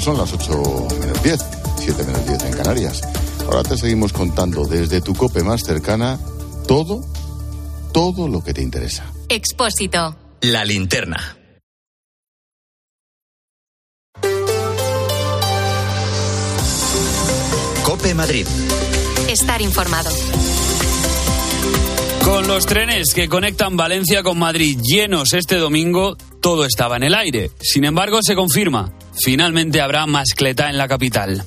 Pues son las 8 menos 10, 7 menos 10 en Canarias. Ahora te seguimos contando desde tu cope más cercana todo, todo lo que te interesa.
Expósito.
La linterna. Cope Madrid.
Estar informado.
Con los trenes que conectan Valencia con Madrid llenos este domingo, todo estaba en el aire. Sin embargo, se confirma, finalmente habrá mascleta en la capital.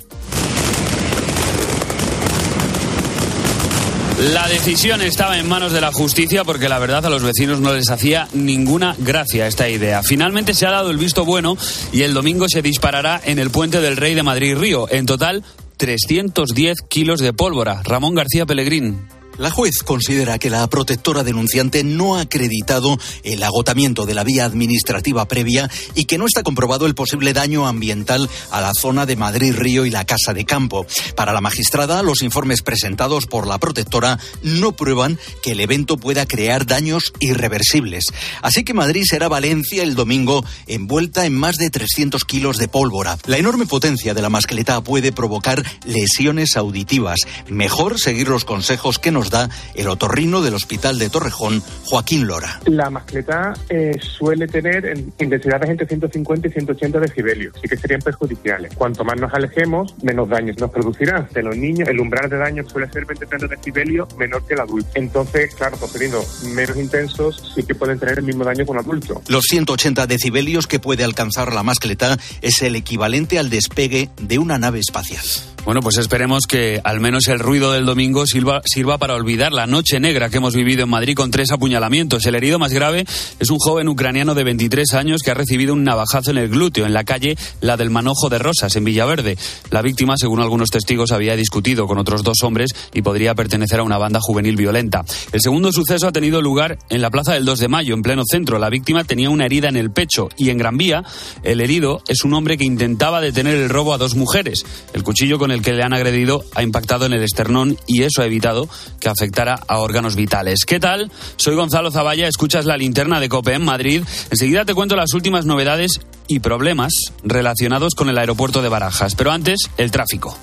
La decisión estaba en manos de la justicia porque la verdad a los vecinos no les hacía ninguna gracia esta idea. Finalmente se ha dado el visto bueno y el domingo se disparará en el puente del Rey de Madrid-Río. En total, 310 kilos de pólvora. Ramón García Pellegrín.
La juez considera que la protectora denunciante no ha acreditado el agotamiento de la vía administrativa previa y que no está comprobado el posible daño ambiental a la zona de Madrid Río y la Casa de Campo. Para la magistrada, los informes presentados por la protectora no prueban que el evento pueda crear daños irreversibles. Así que Madrid será Valencia el domingo envuelta en más de 300 kilos de pólvora. La enorme potencia de la mascleta puede provocar lesiones auditivas. Mejor seguir los consejos que nos da el otorrino del Hospital de Torrejón, Joaquín Lora.
La mascleta eh, suele tener en- intensidades entre 150 y 180 decibelios, así que serían perjudiciales. Cuanto más nos alejemos, menos daños nos producirán. De los niños, el umbral de daño suele ser 20-30 decibelios menor que el adulto. Entonces, claro, concediendo menos intensos, sí que pueden tener el mismo daño que un adulto.
Los 180 decibelios que puede alcanzar la mascleta es el equivalente al despegue de una nave espacial.
Bueno, pues esperemos que al menos el ruido del domingo sirva, sirva para olvidar la noche negra que hemos vivido en Madrid con tres apuñalamientos. El herido más grave es un joven ucraniano de 23 años que ha recibido un navajazo en el glúteo en la calle La del Manojo de Rosas, en Villaverde. La víctima, según algunos testigos, había discutido con otros dos hombres y podría pertenecer a una banda juvenil violenta. El segundo suceso ha tenido lugar en la plaza del 2 de mayo, en pleno centro. La víctima tenía una herida en el pecho y en Gran Vía, el herido es un hombre que intentaba detener el robo a dos mujeres. El cuchillo con el que le han agredido ha impactado en el esternón y eso ha evitado que afectara a órganos vitales. ¿Qué tal? Soy Gonzalo Zavalla, escuchas la linterna de COPE en Madrid. Enseguida te cuento las últimas novedades y problemas relacionados con el aeropuerto de Barajas. Pero antes, el tráfico.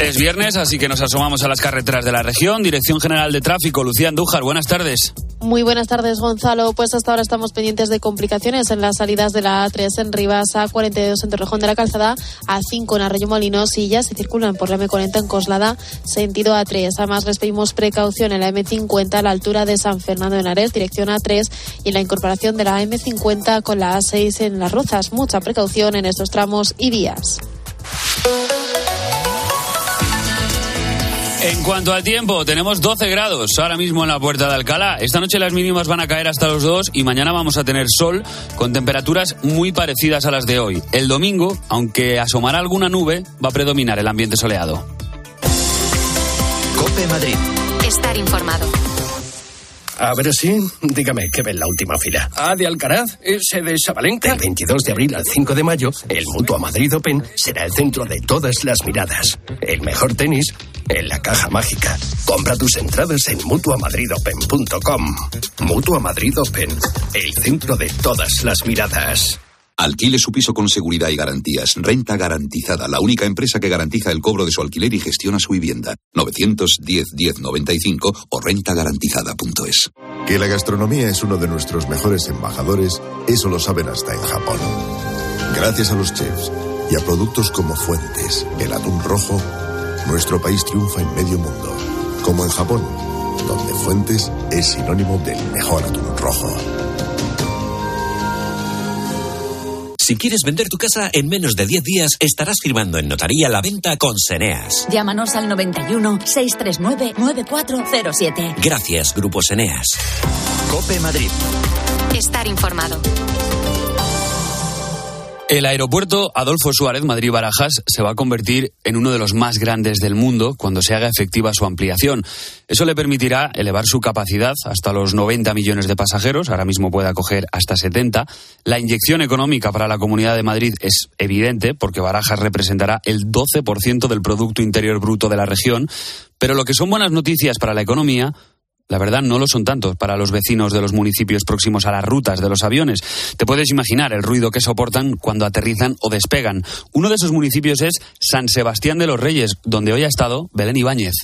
Es viernes, así que nos asomamos a las carreteras de la región. Dirección General de Tráfico, Lucía Andújar, buenas tardes.
Muy buenas tardes, Gonzalo. Pues hasta ahora estamos pendientes de complicaciones en las salidas de la A3 en Rivas, A42 en Torrejón de la Calzada, A5 en Arroyo Molinos y ya se circulan por la M40 en Coslada, sentido A3. Además, les pedimos precaución en la M50 a la altura de San Fernando de Henares, dirección A3, y la incorporación de la M50 con la A6 en Las Rozas. Mucha precaución en estos tramos y vías.
En cuanto al tiempo, tenemos 12 grados ahora mismo en la puerta de Alcalá. Esta noche las mínimas van a caer hasta los 2 y mañana vamos a tener sol con temperaturas muy parecidas a las de hoy. El domingo, aunque asomará alguna nube, va a predominar el ambiente soleado.
Cope Madrid.
Estar informado.
A ver si, dígame, ¿qué ve en la última fila?
Ah, de Alcaraz, ese de Sabalenka.
Del 22 de abril al 5 de mayo, el Mutua Madrid Open será el centro de todas las miradas. El mejor tenis en la caja mágica. Compra tus entradas en mutuamadridopen.com. Mutua Madrid Open, el centro de todas las miradas.
Alquile su piso con seguridad y garantías. Renta garantizada, la única empresa que garantiza el cobro de su alquiler y gestiona su vivienda. 910-1095 o rentagarantizada.es.
Que la gastronomía es uno de nuestros mejores embajadores, eso lo saben hasta en Japón. Gracias a los chefs, y a productos como Fuentes, el atún rojo, nuestro país triunfa en medio mundo, como en Japón, donde Fuentes es sinónimo del mejor atún rojo.
Si quieres vender tu casa en menos de 10 días, estarás firmando en notaría la venta con Seneas.
Llámanos al 91 639 9407.
Gracias, Grupo Seneas.
Cope Madrid.
Estar informado.
El aeropuerto Adolfo Suárez Madrid-Barajas se va a convertir en uno de los más grandes del mundo cuando se haga efectiva su ampliación. Eso le permitirá elevar su capacidad hasta los 90 millones de pasajeros, ahora mismo puede acoger hasta 70. La inyección económica para la Comunidad de Madrid es evidente porque Barajas representará el 12% del Producto Interior Bruto de la región, pero lo que son buenas noticias para la economía la verdad, no lo son tantos para los vecinos de los municipios próximos a las rutas de los aviones. Te puedes imaginar el ruido que soportan cuando aterrizan o despegan. Uno de esos municipios es San Sebastián de los Reyes, donde hoy ha estado Belén Ibáñez.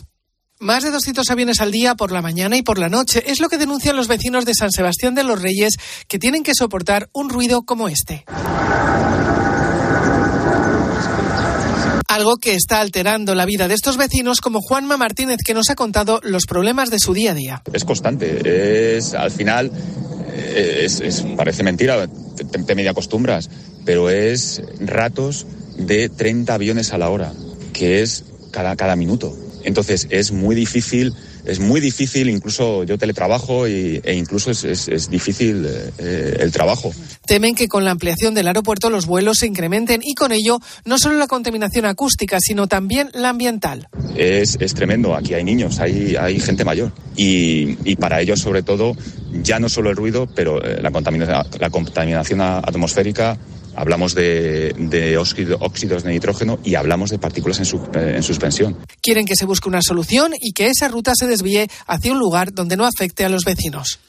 Más de 200 aviones al día por la mañana y por la noche es lo que denuncian los vecinos de San Sebastián de los Reyes que tienen que soportar un ruido como este. Algo que está alterando la vida de estos vecinos como Juanma Martínez que nos ha contado los problemas de su día a día.
Es constante, es al final eh, es, parece mentira, te, medio acostumbras, pero es ratos de 30 aviones a la hora, que es cada, cada minuto. Entonces es muy difícil es muy difícil, incluso yo teletrabajo y, e incluso es, es, es difícil eh, el trabajo.
Temen que con la ampliación del aeropuerto los vuelos se incrementen y con ello no solo la contaminación acústica, sino también la ambiental.
Es, es tremendo, aquí hay niños, hay, hay gente mayor y, y, para ellos sobre todo ya no solo el ruido, pero eh, la contaminación, la contaminación atmosférica hablamos de, de óxido, óxidos de nitrógeno y hablamos de partículas en, su, en, suspensión.
Quieren que se busque una solución y que esa ruta se desvíe hacia un lugar donde no afecte a los vecinos.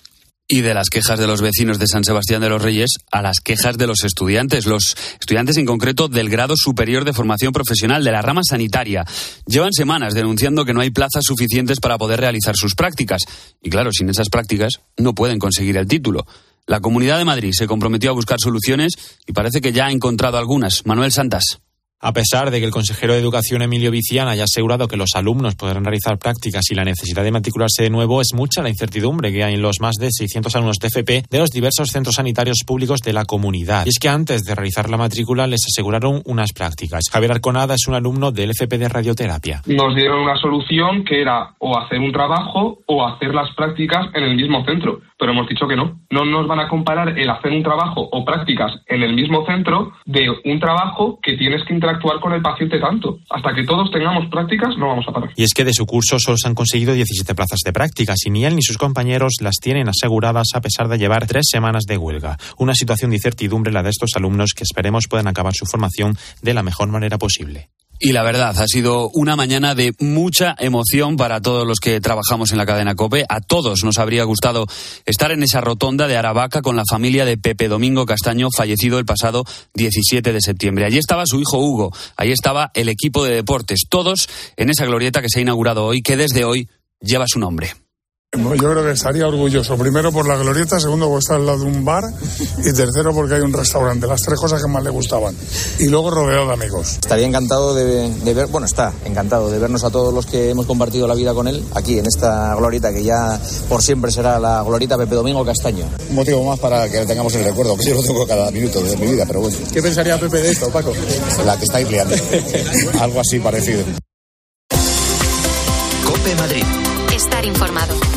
Y de las quejas de los vecinos de San Sebastián de los Reyes a las quejas de los estudiantes, los estudiantes en concreto del grado superior de formación profesional de la rama sanitaria. Llevan semanas denunciando que no hay plazas suficientes para poder realizar sus prácticas. Y claro, sin esas prácticas no pueden conseguir el título. La Comunidad de Madrid se comprometió a buscar soluciones y parece que ya ha encontrado algunas. Manuel Santas.
A pesar de que el consejero de Educación Emilio Viciana haya asegurado que los alumnos podrán realizar prácticas y la necesidad de matricularse de nuevo, es mucha la incertidumbre que hay en los más de 600 alumnos de FP de los diversos centros sanitarios públicos de la comunidad. Y es que antes de realizar la matrícula les aseguraron unas prácticas. Javier Arconada es un alumno del FP de radioterapia.
Nos dieron una solución que era o hacer un trabajo o hacer las prácticas en el mismo centro, pero hemos dicho que no. No nos van a comparar el hacer un trabajo o prácticas en el mismo centro de un trabajo que tienes que interactuar con el paciente tanto. Hasta que todos tengamos prácticas, no vamos a parar.
Y es que de su curso solo se han conseguido 17 plazas de prácticas y ni él ni sus compañeros las tienen aseguradas a pesar de llevar tres semanas de huelga. Una situación de incertidumbre la de estos alumnos que esperemos puedan acabar su formación de la mejor manera posible.
Y la verdad, ha sido una mañana de mucha emoción para todos los que trabajamos en la cadena COPE. A todos nos habría gustado estar en esa rotonda de Aravaca con la familia de Pepe Domingo Castaño, fallecido el pasado 17 de septiembre. Allí estaba su hijo Hugo, ahí estaba el equipo de deportes, todos en esa glorieta que se ha inaugurado hoy, que desde hoy lleva su nombre.
Yo creo que estaría orgulloso, primero por la glorieta, segundo porque está al lado de un bar y tercero porque hay un restaurante, las tres cosas que más le gustaban. Y luego rodeado de amigos.
Estaría encantado de, de, ver, bueno, está encantado de vernos a todos los que hemos compartido la vida con él aquí en esta glorieta que ya por siempre será la glorieta Pepe Domingo Castaño.
Un motivo más para que tengamos el recuerdo, que yo lo tengo cada minuto de mi vida, pero bueno.
¿Qué pensaría Pepe de esto, Paco?
La que estáis liando. Algo así parecido.
Cope Madrid.
Estar informado.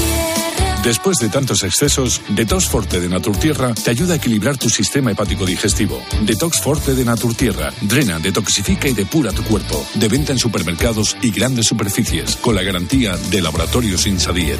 Después de tantos excesos, Detox Forte de Naturtierra te ayuda a equilibrar tu sistema hepático digestivo. Detox Forte de Naturtierra drena, detoxifica y depura tu cuerpo. De venta en supermercados y grandes superficies, con la garantía de Laboratorios Insadiet.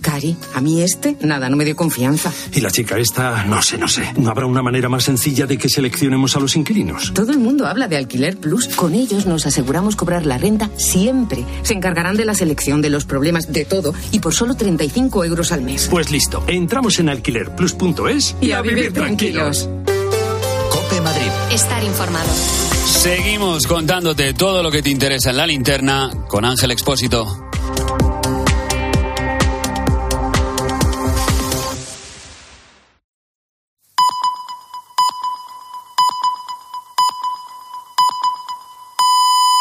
Cari, a mí este, nada, no me dio confianza.
Y la chica esta, no sé, no sé. ¿No habrá una manera más sencilla de que seleccionemos a los inquilinos?
Todo el mundo habla de Alquiler Plus. Con ellos nos aseguramos cobrar la renta siempre. Se encargarán de la selección, de los problemas, de todo. Y por solo 35 euros al mes.
Pues listo. Entramos en alquilerplus.es
y, a vivir tranquilos.
Cope Madrid.
Estar informado.
Seguimos contándote todo lo que te interesa en la linterna con Ángel Expósito.